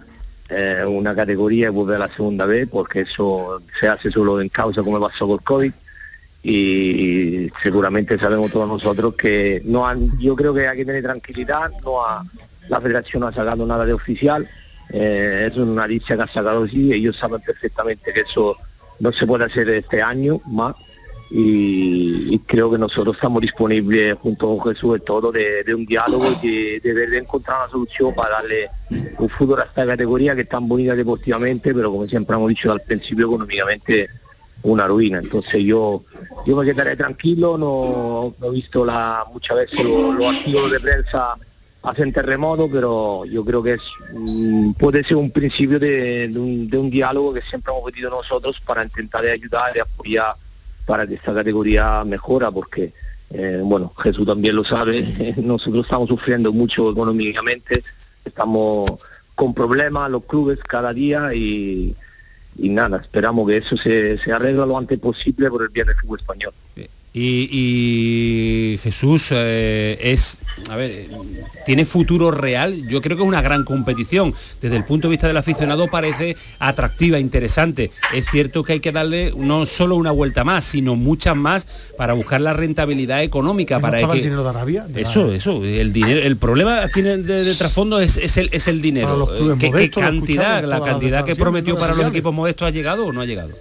eh, una categoría y volver a la segunda vez porque eso se hace solo en causa como pasó con COVID y, seguramente sabemos todos nosotros que no han, yo creo que hay que tener tranquilidad, no ha, la federación no ha sacado nada de oficial, eh, es una dicha que ha sacado sí, ellos saben perfectamente que eso no se puede hacer este año más y, creo que nosotros estamos disponibles junto con Jesús de todo de, un diálogo y de, de, encontrar una solución para darle un futuro a esta categoría que es tan bonita deportivamente pero como siempre hemos dicho al principio económicamente una ruina. Entonces yo yo me quedaré tranquilo no, he visto la muchas veces los lo artículos de prensa hacen terremoto pero yo creo que mm, puede ser un principio de, un, diálogo que siempre hemos pedido nosotros para intentar ayudar y apoyar para que esta categoría mejora porque eh, bueno Jesús también lo sabe *laughs* nosotros estamos sufriendo mucho económicamente estamos con problemas los clubes cada día y, y nada esperamos que eso se, se arregle lo antes posible por el bien del fútbol español y, y Jesús eh, es, a ver, tiene futuro real. Yo creo que es una gran competición. Desde el punto de vista del aficionado parece atractiva, interesante. Es cierto que hay que darle no solo una vuelta más, sino muchas más para buscar la rentabilidad económica. ¿No para que el dinero de Arabia? De la- eso, eso, el dinero, el problema aquí de, trasfondo es, es el, es el dinero. ¿Qué, qué modestos, cantidad, la cantidad que prometió para los equipos modestos ha llegado o no ha llegado?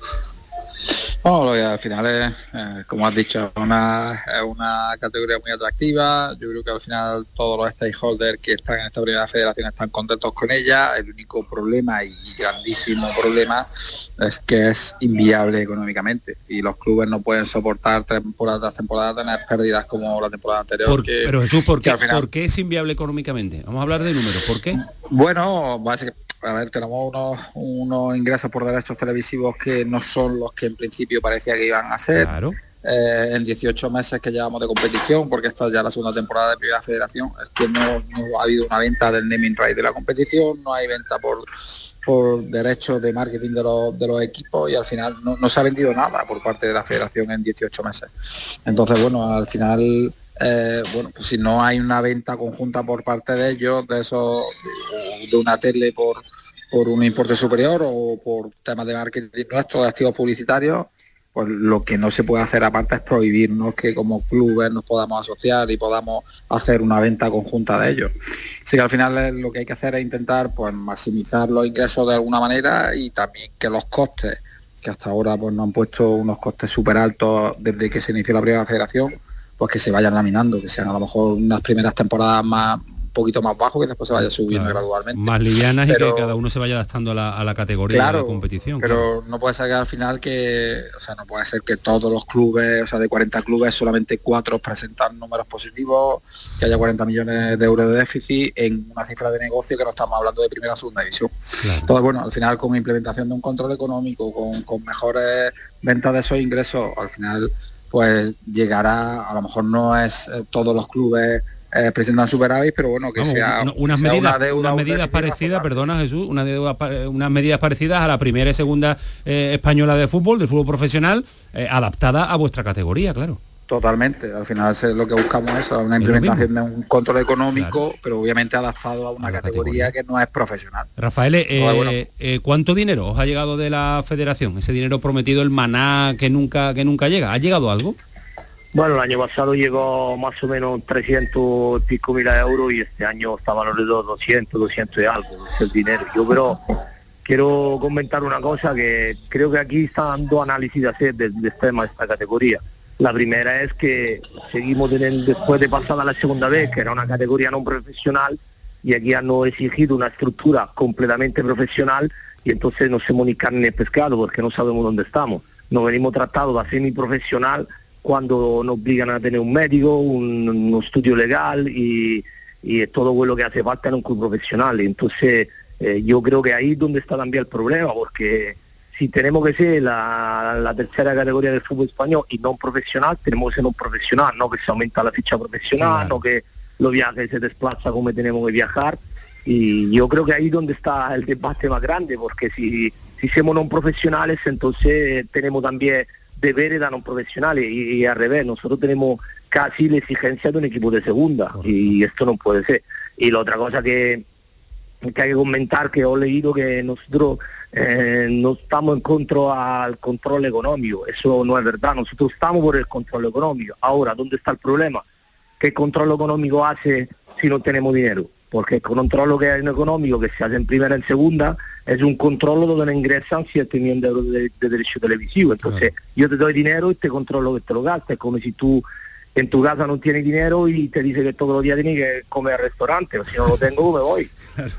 Bueno, al final es, eh, como has dicho, una, es una categoría muy atractiva. Yo creo que al final todos los stakeholders que están en esta primera federación están contentos con ella. El único problema y grandísimo problema es que es inviable económicamente y los clubes no pueden soportar temporada tras temporada tener pérdidas como la temporada anterior. Por- que- pero Jesús, ¿por qué, al final- ¿por qué es inviable económicamente? Vamos a hablar de números. ¿Por qué? Bueno, básicamente, a ver, tenemos unos, unos ingresos por derechos televisivos que no son los que en principio parecía que iban a ser. Claro. Eh, en 18 meses que llevamos de competición, porque esta es ya la segunda temporada de Primera Federación, es que no, no ha habido una venta del naming right de la competición, no hay venta por por derechos de marketing de los, de los equipos y al final no, no se ha vendido nada por parte de la federación en 18 meses. Entonces, bueno, al final, eh, bueno, pues si no hay una venta conjunta por parte de ellos, de esos, de, una tele por, por un importe superior o por temas de marketing nuestro, de activos publicitarios, pues lo que no se puede hacer aparte es prohibirnos que como clubes nos podamos asociar y podamos hacer una venta conjunta de ellos. Así que al final lo que hay que hacer es intentar pues maximizar los ingresos de alguna manera y también que los costes, que hasta ahora pues nos han puesto unos costes súper altos desde que se inició la primera federación, pues que se vayan laminando, que sean a lo mejor unas primeras temporadas más un poquito más bajos que después se vaya subiendo Claro. gradualmente. Más livianas y que cada uno se vaya adaptando a la, a la categoría de la competición. pero no puede ser que al final que, o sea, no puede ser que todos los clubes, o sea, de 40 clubes, solamente cuatro presentan números positivos, que haya 40 millones de euros de déficit en una cifra de negocio que no estamos hablando de primera o segunda división. Entonces, bueno, al final con implementación de un control económico, con, con mejores ventas de esos ingresos, al final pues llegará, a lo mejor no es eh, todos los clubes eh, presentan superávit, pero bueno, que Vamos, sea, una- unas que sea medidas, una deuda, unas un medidas parecidas, perdona Jesús, una deuda unas medidas parecidas a la primera y segunda eh, española de fútbol, del fútbol profesional, eh, adaptada a vuestra categoría, claro. Totalmente, al final es lo que buscamos es una implementación de un control económico, pero obviamente adaptado a una categoría, que no es profesional. Rafael, eh, bueno. eh, ¿cuánto dinero os ha llegado de la federación? Ese dinero prometido, el maná que nunca, que nunca llega. ¿Ha llegado algo? Bueno, el año pasado llegó más o menos 300 y pico mil euros y este año estaba alrededor de 200, 200 y algo, es el dinero. Yo pero quiero comentar una cosa que creo que aquí están dos análisis de hacer del, del tema de esta categoría. La primera es que seguimos teniendo, después de pasada la segunda vez, que era una categoría no profesional, y aquí han exigido una estructura completamente profesional y entonces no somos ni carne ni pescado porque no sabemos dónde estamos. Nos venimos tratados de semiprofesional cuando nos obligan a tener un médico, un, estudio legal y, y todo lo que hace falta en un club profesional. Entonces, eh, yo creo que ahí es donde está también el problema, porque si tenemos que ser la, la tercera categoría del fútbol español y no profesional, tenemos que ser un profesional, no que se aumenta la ficha profesional, no que los viajes se desplaza como tenemos que viajar. Y yo creo que ahí es donde está el debate más grande, porque si, si somos no profesionales, entonces tenemos también deberes de no profesionales y, y al revés, nosotros tenemos casi la exigencia de un equipo de segunda y esto no puede ser. Y la otra cosa que, que hay que comentar, que he leído que nosotros eh, no estamos en contra al control económico, eso no es verdad, nosotros estamos por el control económico. Ahora, ¿dónde está el problema? ¿Qué control económico hace si no tenemos dinero? Porque el control que hay en económico, que se hace en primera y en segunda, es un control donde ingresan 7 millones de euros de, de derecho televisivo. Entonces, yo te doy dinero y te controlo que te lo gastes, como si tú en tu casa no tienes dinero y te dice que todos los días tienes que comer al restaurante, o si no lo tengo me voy.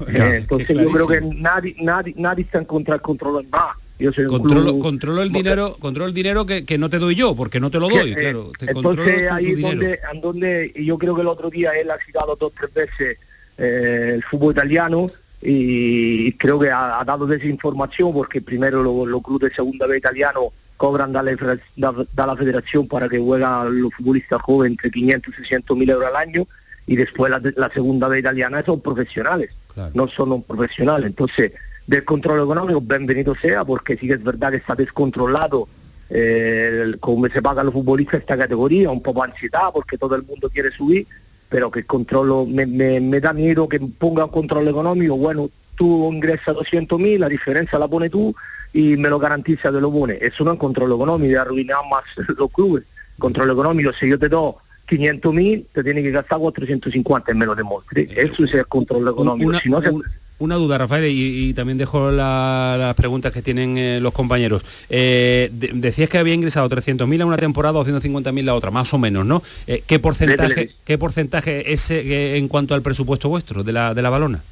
Eh, entonces yo creo que nadie, nadie, nadie está en contra del control más. Yo soy Controlo, club- controlo el dinero, controlo el dinero que, que no te doy yo, porque no te lo doy, que, eh, claro. Te controlo entonces ahí es donde, en donde yo creo que el otro día él ha citado dos tres veces eh, el fútbol italiano y creo que ha, ha dado desinformación porque primero los los clubes de segunda B italiano cobran de la, federación para que juegan los futbolistas jóvenes entre 500 y 600 mil euros al año y después la, la segunda B italiana son profesionales, no son un profesionales. Entonces, del control económico, bienvenido sea, porque sí que es verdad que está descontrolado eh, cómo se pagan los futbolistas esta categoría, un poco ansiedad porque todo el mundo quiere subir, pero que el control me, me, me da miedo que ponga un control económico, bueno, tú ingresas 200 mil, la diferencia la pone tú y me lo garantiza que lo pone. Eso no es control económico, arruinar más *laughs* los clubes. Control económico, si yo te doy 500 mil, te tiene que gastar 450 en menos de mostre. Eso es el control económico. Una, si no, se- un- una duda, Rafael, y, y también dejo la- las preguntas que tienen eh, los compañeros. Eh, de- decías que había ingresado 300.000 a una temporada o 150.000 la otra, más o menos, ¿no? Eh, ¿qué, porcentaje. ¿Qué porcentaje es en cuanto al presupuesto vuestro de la, de la balona?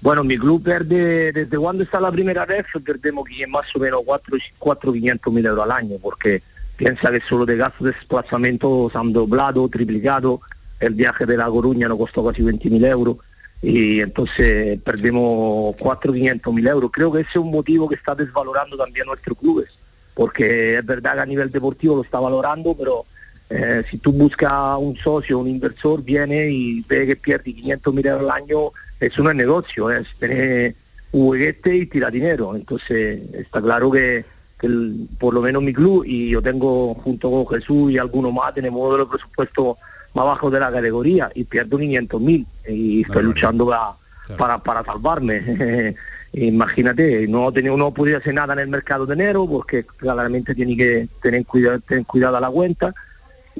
Bueno, mi club pierde, desde cuando está la primera vez, perdemos más o menos 4, 4 500 mil euros al año, porque piensa que solo de gastos de desplazamiento se han doblado, triplicado, el viaje de La Coruña nos costó casi 20 mil euros, y entonces perdemos 4 500 mil euros. Creo que ese es un motivo que está desvalorando también nuestros clubes, porque es verdad que a nivel deportivo lo está valorando, pero eh, si tú buscas un socio, un inversor, viene y ve que pierde 500 mil euros al año, es negocio, es tener un juguete y tirar dinero. Entonces está claro que, que el- por lo menos mi club, y yo tengo junto con Jesús y algunos más, tenemos uno de los presupuestos más bajos de la categoría y pierdo 500 mil y estoy luchando para, para, para salvarme. *laughs* Imagínate, no tenía, no podía hacer nada en el mercado de enero porque claramente tiene que tener cuidado, tener cuidado a la cuenta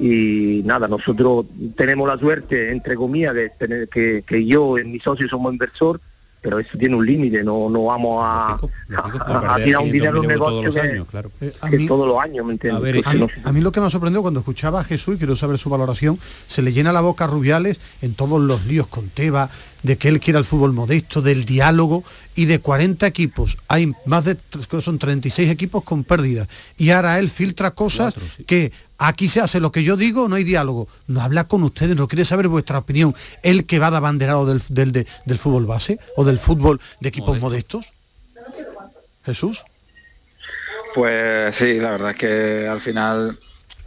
y nada, nosotros tenemos la suerte, entre comillas, de tener que, que yo y mi socio somos inversor, pero eso tiene un límite, no, no vamos a, a- a tirar un dinero en un negocio que, Eh, a que mí- todos los años, ¿me entiendes? A Entonces, mí, no- a mí lo que me ha sorprendido cuando escuchaba a Jesús, y quiero saber su valoración, se le llena la boca a Rubiales en todos los líos con Teba, de que él quiera el fútbol modesto, del diálogo, y de 40 equipos, hay más de, son 36 equipos con pérdidas, y ahora él filtra cosas que aquí se hace lo que yo digo, no hay diálogo, no habla con ustedes, no quiere saber vuestra opinión, él que va de abanderado del, del, de- del fútbol base, o del fútbol de equipos modestos. Jesús. Pues sí, la verdad es que al final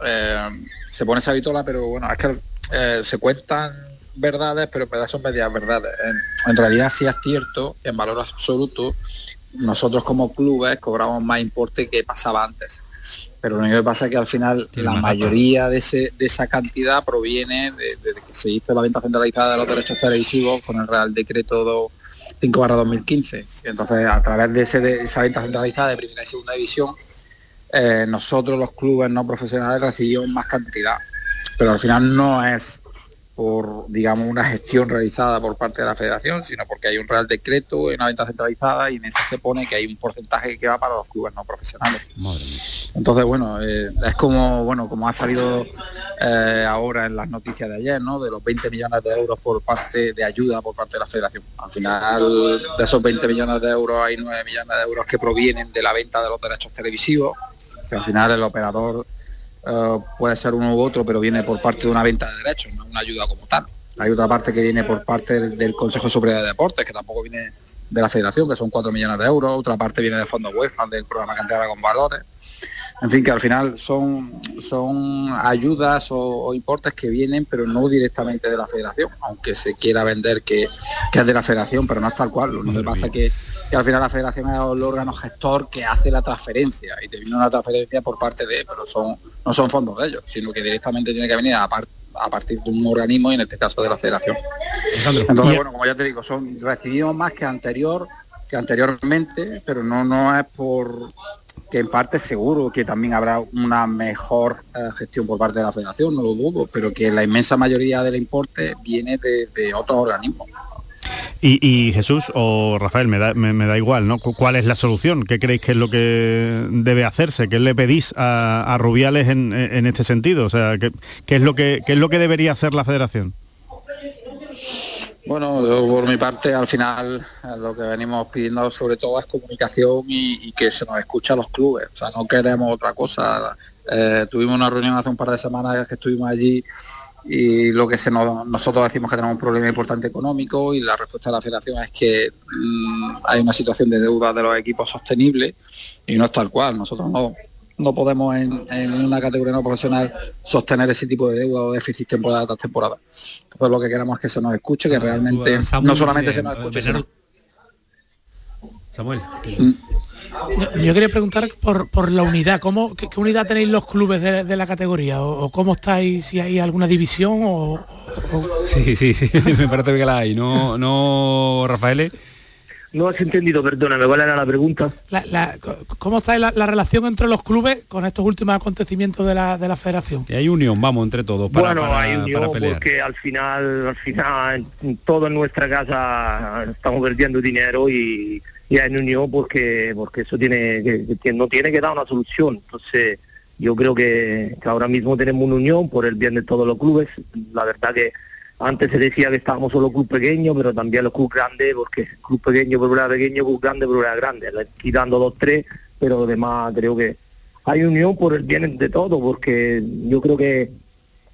eh, se pone esa vitola, pero bueno, es que eh, se cuentan verdades, pero son medias verdades. En, en realidad sí es cierto, en valor absoluto, nosotros como clubes cobramos más importe que pasaba antes. Pero lo único que pasa es que al final Tiene la mayoría de, ese, de esa cantidad proviene de, de que se hizo la venta centralizada de los derechos televisivos con el Real Decreto 5 barra 2015. Y entonces, a través de, ese, de esa venta centralizada de primera y segunda división, eh, nosotros los clubes no profesionales recibimos más cantidad. Pero al final no es por, digamos, una gestión realizada por parte de la federación, sino porque hay un real decreto, hay una venta centralizada y en ese se pone que hay un porcentaje que va para los clubes no profesionales. Entonces, bueno, eh, es como bueno como ha salido eh, ahora en las noticias de ayer, ¿no? De los 20 millones de euros por parte de ayuda por parte de la federación. Al final, de esos 20 millones de euros, hay 9 millones de euros que provienen de la venta de los derechos televisivos. que al final el operador eh, puede ser uno u otro, pero viene por parte de una venta de derechos, no una ayuda como tal. Hay otra parte que viene por parte del, del Consejo Superior de Deportes, que tampoco viene de la Federación, que son 4 millones de euros, otra parte viene de fondos UEFA, del programa Cantera con Valores. En fin, que al final son, son ayudas o, o importes que vienen, pero no directamente de la Federación, aunque se quiera vender que, que es de la Federación, pero no es tal cual. Lo que pasa es que, que al final la Federación es el órgano gestor que hace la transferencia y te viene una transferencia por parte de, pero son no son fondos de ellos, sino que directamente tiene que venir a, par- a partir de un organismo y en este caso de la Federación. Entonces, bueno, como ya te digo, son recibimos más que anterior que anteriormente, pero no no es por que en parte seguro que también habrá una mejor eh, gestión por parte de la Federación, no lo dudo, pero que la inmensa mayoría del importe viene de, de otros organismos. Y, Jesús o Rafael, me da, me, da igual, ¿no? Cu- ¿Cuál es la solución? ¿Qué creéis que es lo que debe hacerse? ¿Qué le pedís a, Rubiales en, en este sentido? O sea, ¿qué, es lo que, ¿qué es lo que debería hacer la federación? Bueno, yo por mi parte, al final lo que venimos pidiendo sobre todo es comunicación y, que se nos escuche a los clubes. O sea, no queremos otra cosa. Eh, tuvimos una reunión hace un par de semanas que estuvimos allí y lo que se nos, nosotros decimos que tenemos un problema importante económico y la respuesta de la federación es que mm, hay una situación de deuda de los equipos sostenible y no es tal cual. Nosotros no, no podemos en, en una categoría no profesional sostener ese tipo de deuda o déficit temporada tras temporada. Entonces lo que queremos es que se nos escuche, que realmente Samuel, no solamente eh, se nos escuche, Samuel. Yo, quería preguntar por, por la unidad, ¿cómo, qué, qué unidad tenéis los clubes de, de la categoría? ¿O, o cómo estáis, si hay alguna división o, o- Sí, sí, sí, *laughs* me parece que la hay. No, no, Rafael. No has entendido, perdóname, ¿cuál era la pregunta? la- la- ¿Cómo está la, la relación entre los clubes con estos últimos acontecimientos de la, de la federación? Y hay unión, vamos, entre todos para, bueno, para- hay unión para pelear. porque al final, al final, en- todo en nuestra casa estamos perdiendo dinero y, y hay unión porque porque eso tiene que, no tiene que dar una solución. Entonces, yo creo que, ahora mismo tenemos una unión por el bien de todos los clubes. La verdad que antes se decía que estábamos solo club pequeño, pero también los club grandes, porque club pequeño por era pequeño, club grande por era grande, quitando dos, tres, pero además creo que hay unión por el bien de todo, porque yo creo que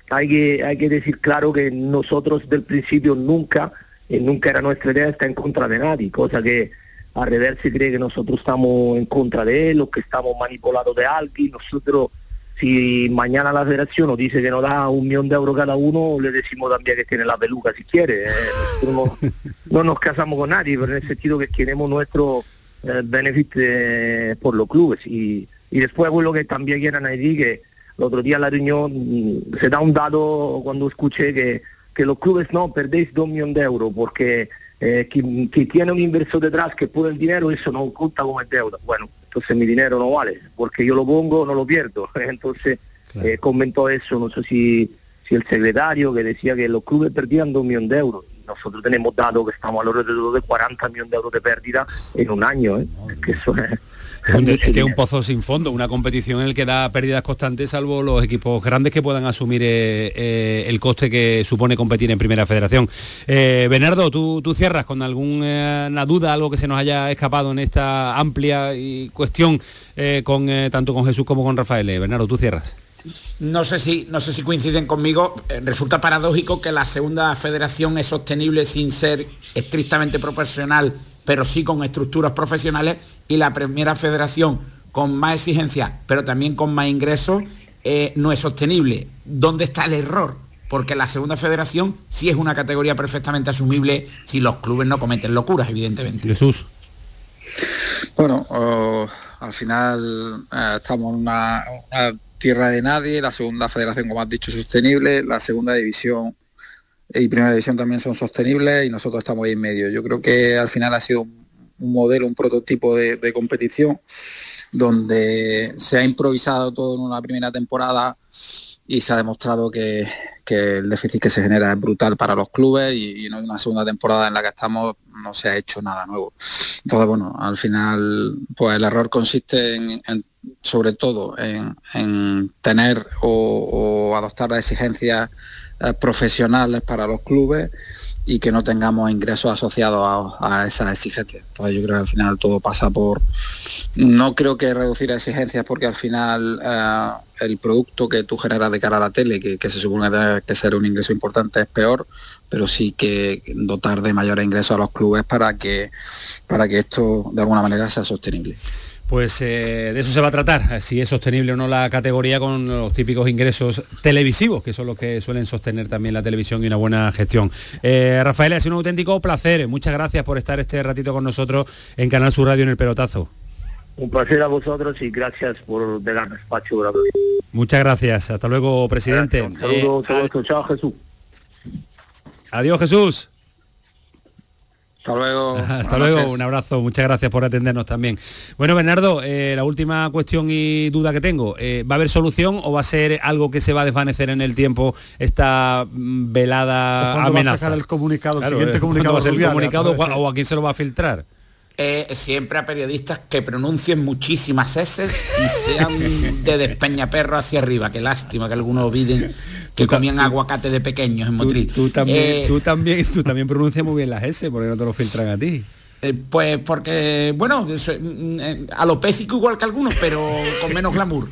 hay que, hay que decir claro que nosotros del principio nunca, eh, nunca era nuestra idea estar en contra de nadie, cosa que al revés se cree que nosotros estamos en contra de él o que estamos manipulados de alguien. Nosotros, si mañana la federación nos dice que nos da un millón de euros cada uno, le decimos también que tiene la peluca si quiere. Eh, nosotros no, *laughs* no nos casamos con nadie, pero en el sentido que queremos nuestro eh, beneficio eh, por los clubes. Y, y después, pues, lo que también quieran decir que el otro día en la reunión mm, se da un dado cuando escuché que, que los clubes no perdéis dos millones de euros porque eh, quien, quien tiene un inversor detrás que pone el dinero, eso no cuenta como deuda. Bueno, entonces mi dinero no vale, porque yo lo pongo, no lo pierdo. *laughs* Entonces eh, comentó eso, no sé si, si el secretario que decía que los clubes perdían dos millones de euros. Nosotros tenemos dado que estamos alrededor de 40 millones de euros de pérdida en un año, ¿eh? Es que eso es... Es un, *laughs* es que es un pozo sin fondo, una competición en el que da pérdidas constantes, salvo los equipos grandes que puedan asumir eh, eh, el coste que supone competir en Primera Federación. Eh, Bernardo, ¿tú, tú cierras con alguna duda, algo que se nos haya escapado en esta amplia y cuestión con tanto con Jesús como con Rafael. Bernardo, tú cierras. No sé si, no sé si coinciden conmigo. eh, resulta paradójico que la segunda federación es sostenible sin ser estrictamente proporcional, pero sí con estructuras profesionales, y la primera federación con más exigencias, pero también con más ingresos, eh, no es sostenible. ¿Dónde está el error? Porque la segunda federación sí es una categoría perfectamente asumible si los clubes no cometen locuras, evidentemente. Jesús. Bueno, oh, al final eh, estamos en una, una tierra de nadie, la segunda federación, como has dicho, sostenible, la segunda división y primera división también son sostenibles y nosotros estamos ahí en medio. Yo creo que al final ha sido un, modelo, un prototipo de, competición donde se ha improvisado todo en una primera temporada y se ha demostrado que, el déficit que se genera es brutal para los clubes y, y en una segunda temporada en la que estamos no se ha hecho nada nuevo. Entonces, bueno, al final, pues el error consiste en sobre todo en, tener o, adoptar las exigencias eh, profesionales para los clubes y que no tengamos ingresos asociados a, esas exigencias. Entonces yo creo que al final todo pasa por... No creo que reducir exigencias porque al final eh, el producto que tú generas de cara a la tele, que, se supone que que ser un ingreso importante, es peor, pero sí que dotar de mayores ingresos a los clubes para que, para que esto de alguna manera sea sostenible. Pues eh, de eso se va a tratar, eh, si es sostenible o no la categoría con los típicos ingresos televisivos, que son los que suelen sostener también la televisión y una buena gestión. Eh, Rafael, ha sido un auténtico placer. Muchas gracias por estar este ratito con nosotros en Canal Sur Radio en el Pelotazo. Un placer a vosotros y gracias por darme espacio. Muchas gracias. Hasta luego, presidente. Saludos, saludos, chao Jesús. Adiós, Jesús. Hasta luego. *laughs* Hasta luego, un abrazo, muchas gracias por atendernos también. Bueno, Bernardo, eh, la última cuestión y duda que tengo, eh, ¿va a haber solución o va a ser algo que se va a desvanecer en el tiempo esta mm, velada amenaza? Va a sacar el comunicado, el siguiente comunicado, el comunicado o a quién se lo va a filtrar? Eh, siempre a periodistas que pronuncien muchísimas S y sean de *laughs* despeñaperro hacia arriba. Qué lástima que algunos olviden que comían aguacate de pequeños en Motril. Tú, también, eh, tú, también, tú también pronuncias muy bien las S, porque no te lo filtran a ti. Eh, pues porque, bueno, mm, eh, alopécico igual que algunos, pero con menos glamour.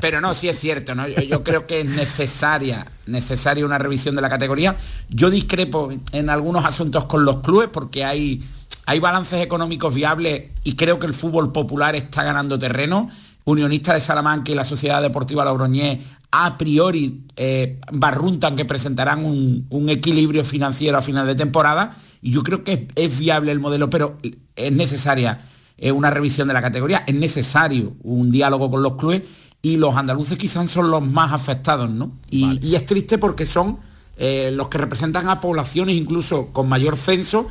pero no, sí es cierto, ¿no? Yo, creo que es necesaria, necesaria una revisión de la categoría. Yo discrepo en algunos asuntos con los clubes porque hay, hay balances económicos viables y creo que el fútbol popular está ganando terreno. Unionista de Salamanca y la Sociedad Deportiva Logroñés a priori eh, barruntan que presentarán un, equilibrio financiero a final de temporada y yo creo que es, viable el modelo, pero es necesaria eh, una revisión de la categoría, es necesario un diálogo con los clubes y los andaluces quizás son los más afectados, ¿no? Y, es triste porque son eh, los que representan a poblaciones incluso con mayor censo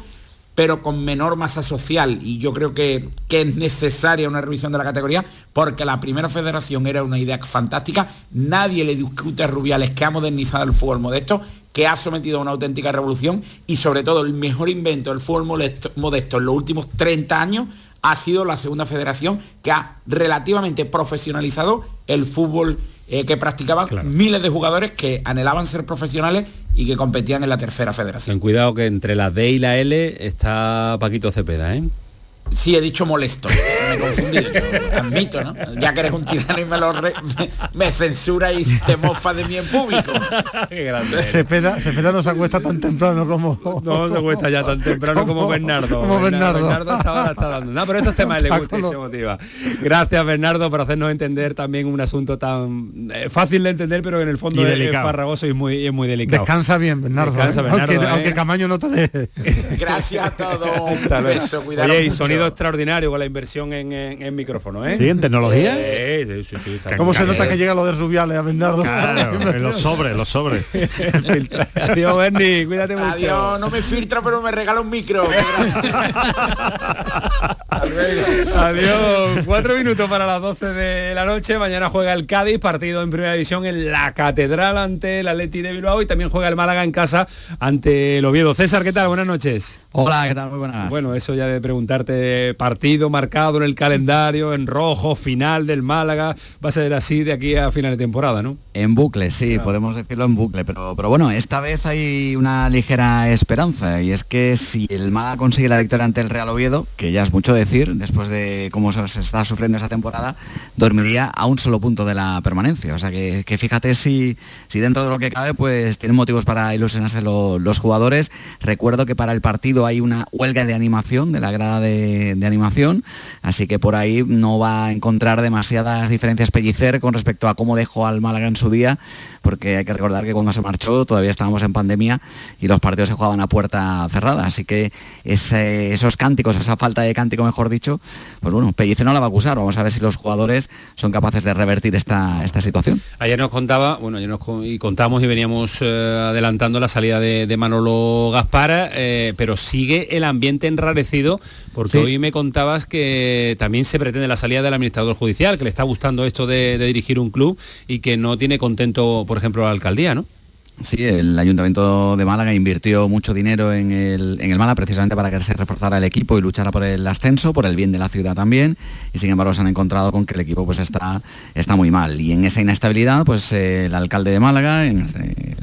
pero con menor masa social. Y yo creo que, que, es necesaria una revisión de la categoría porque la primera federación era una idea fantástica. Nadie le discute a Rubiales que ha modernizado el fútbol modesto, que ha sometido a una auténtica revolución y sobre todo el mejor invento del fútbol modesto en los últimos 30 años ha sido la segunda federación que ha relativamente profesionalizado el fútbol eh, que practicaban miles de jugadores que anhelaban ser profesionales y que competían en la tercera federación. Ten cuidado que entre la D y la L está Paquito Cepeda, ¿eh? Sí, he dicho molesto, *laughs* me he confundido, admito, ¿no? Ya que eres un tirano y me, lo me censura y te mofa de mí en público. *laughs* Qué grande. Cepeda, no se acuesta tan temprano como... No se acuesta ya tan temprano como, Bernardo. Como Bernardo. Bernardo, está, dando. No, pero estos temas le gusta y se motiva. Gracias, Bernardo, por hacernos entender también un asunto tan eh, fácil de entender, pero que en el fondo es, farragoso y muy, es muy delicado. Descansa bien, Bernardo. Descansa, ¿eh? Bernardo aunque, ¿eh? Camaño no te deje. *laughs* Gracias a todos. Un beso, cuidado extraordinario con la inversión en, en, micrófono, ¿eh? Sí, en tecnología. ¿Cómo se nota que llega lo de Rubiales a Bernardo? *laughs* en los sobres, los sobres. *laughs* Adiós, Bernie, cuídate mucho. Adiós, no me filtra, pero me regala un micro. *laughs* Adiós. Cuatro minutos para las 12 de la noche. Mañana juega el Cádiz, partido en primera división en la Catedral ante el Atleti de Bilbao y también juega el Málaga en casa ante el Oviedo. César, ¿qué tal? Buenas noches. Hola, ¿qué tal? Muy buenas. Bueno, eso ya de preguntarte partido marcado en el calendario, en rojo, final del Málaga, va a ser así de aquí a final de temporada, ¿no? En bucle, sí, podemos decirlo en bucle, pero, pero bueno, esta vez hay una ligera esperanza y es que si el Málaga consigue la victoria ante el Real Oviedo, que ya es mucho decir, después de cómo se está sufriendo esta temporada, dormiría a un solo punto de la permanencia. O sea que, fíjate si, si dentro de lo que cabe, pues tienen motivos para ilusionarse los jugadores. Recuerdo que para el partido hay una huelga de animación de la grada de, animación, así que por ahí no va a encontrar demasiadas diferencias Pellicer con respecto a cómo dejó al Málaga en su día, porque hay que recordar que cuando se marchó todavía estábamos en pandemia y los partidos se jugaban a puerta cerrada, así que esos cánticos, esa falta de cántico mejor dicho, pues bueno, Pellicer no la va a acusar, vamos a ver si los jugadores son capaces de revertir esta, esta situación. Ayer nos contaba, bueno, ayer nos y contamos y veníamos eh, adelantando la salida de, Manolo Gaspara, eh, pero sigue el ambiente enrarecido porque hoy me contabas que también se pretende la salida del administrador judicial, que le está gustando esto de, dirigir un club y que no tiene contento, por ejemplo, la alcaldía, ¿no? Sí, el Ayuntamiento de Málaga invirtió mucho dinero en el, en el Málaga precisamente para que se reforzara el equipo y luchara por el ascenso, por el bien de la ciudad también, y sin embargo se han encontrado con que el equipo pues está, está muy mal. Y en esa inestabilidad, pues eh, el alcalde de Málaga, el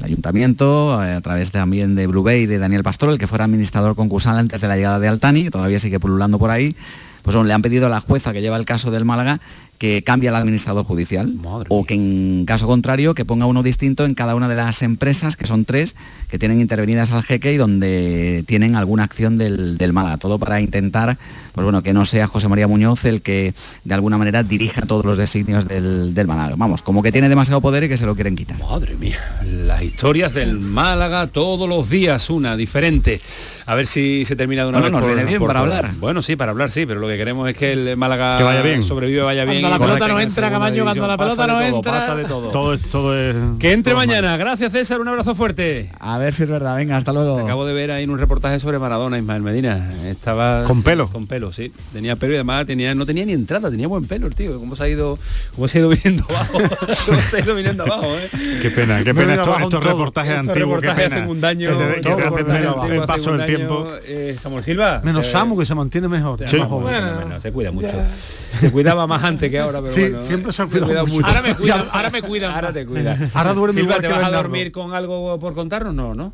Ayuntamiento, eh, a través también de Blue Bay y de Daniel Pastor, el que fuera administrador concursal antes de la llegada de Altani, todavía sigue pululando por ahí, pues bueno, le han pedido a la jueza que lleva el caso del Málaga que cambie al administrador judicial o que en caso contrario que ponga uno distinto en cada una de las empresas, que son tres, que tienen intervenidas al jeque y donde tienen alguna acción del, del Málaga. Todo para intentar, pues bueno, que no sea José María Muñoz el que de alguna manera dirija todos los designios del, del Málaga. Vamos, como que tiene demasiado poder y que se lo quieren quitar. Madre mía, las historias del Málaga todos los días, una diferente. A ver si se termina de una Bueno, vez. nos por- viene bien por para hablar. Bueno, sí, para hablar, sí, pero lo que queremos es que el Málaga Que vaya bien. sobrevive, vaya bien. La pelota no entra, Camaño, cuando la pelota no todo, entra. Pasa de todo. Todo, es- todo es... Que entre mañana. Gracias, César. Un abrazo fuerte. A ver si es verdad. Venga, hasta luego. Te acabo de ver ahí en un reportaje sobre Maradona, Ismael Medina. Estaba ¿Con pelo? Con pelo, sí. Tenía pelo y además tenía, no tenía ni entrada, tenía buen pelo el tío. ¿Cómo se ha ido, cómo se ha ido viniendo abajo? ¿Cómo se ha ido viniendo abajo, eh? Qué pena, qué pena estos, estos todo. reportajes Estos antiguos. qué reportajes pena. hacen un daño. El- paso del tiempo. Eh, Samuel Silva. Menos eh, Samu, que se mantiene mejor. Bueno, bueno, se cuida mucho. Se cuidaba más antes que ahora, pero Sí, bueno. siempre se ha Se cuidado cuida mucho. Ahora me cuidan, ahora me cuidan. Ahora te cuida. Ahora duerme Silva, igual ¿te que vas a dormir con algo por contarnos? No, ¿no?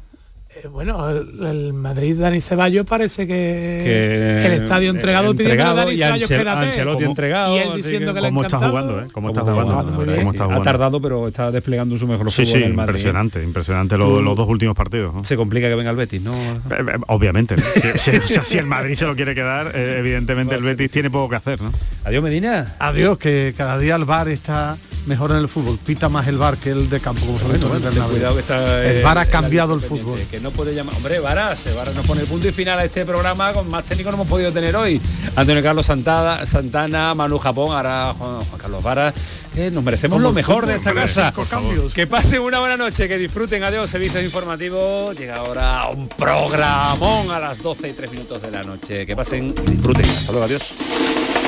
Eh, bueno, el, Madrid Dani Ceballos parece que, Que- el estadio entregado, eh, pidiendo entregado Dani Ceballos quédate. Ancelotti Como- entregado, y él diciendo que- que, le ha ¿Cómo está encantado. jugando, eh? ¿Cómo está jugando? jugando, ¿Cómo está sí. Ha jugando? tardado, pero está desplegando su mejor Sí, fútbol sí, en Madrid. ¿eh? impresionante, impresionante lo- los dos últimos partidos. ¿no? Se complica que venga el Betis, ¿no? Eh, eh, Obviamente. *laughs* Si, si- o sea, si el Madrid se lo quiere quedar, eh, evidentemente *laughs* el Betis tiene poco que hacer, ¿no? Adiós, Medina. Adiós, que cada día el bar está mejor en el fútbol. Pita más el bar que el de campo, como se Bueno, bueno, cuidado que está, El eh, VAR ha cambiado el fútbol. Que no puede llamar. Hombre, Varas, eh, Varas nos pone el punto y final a este programa con más técnico no hemos podido tener hoy. Antonio Carlos Santana, Santana, Manu Japón, ahora Juan, Juan Carlos Varas. que nos merecemos Como lo mejor de esta casa. cambios. Que pasen una buena noche, que disfruten. Adiós, servicios informativos. Llega ahora un programón a las 12 y 3 minutos de la noche. Que pasen y disfruten. Hasta luego, adiós.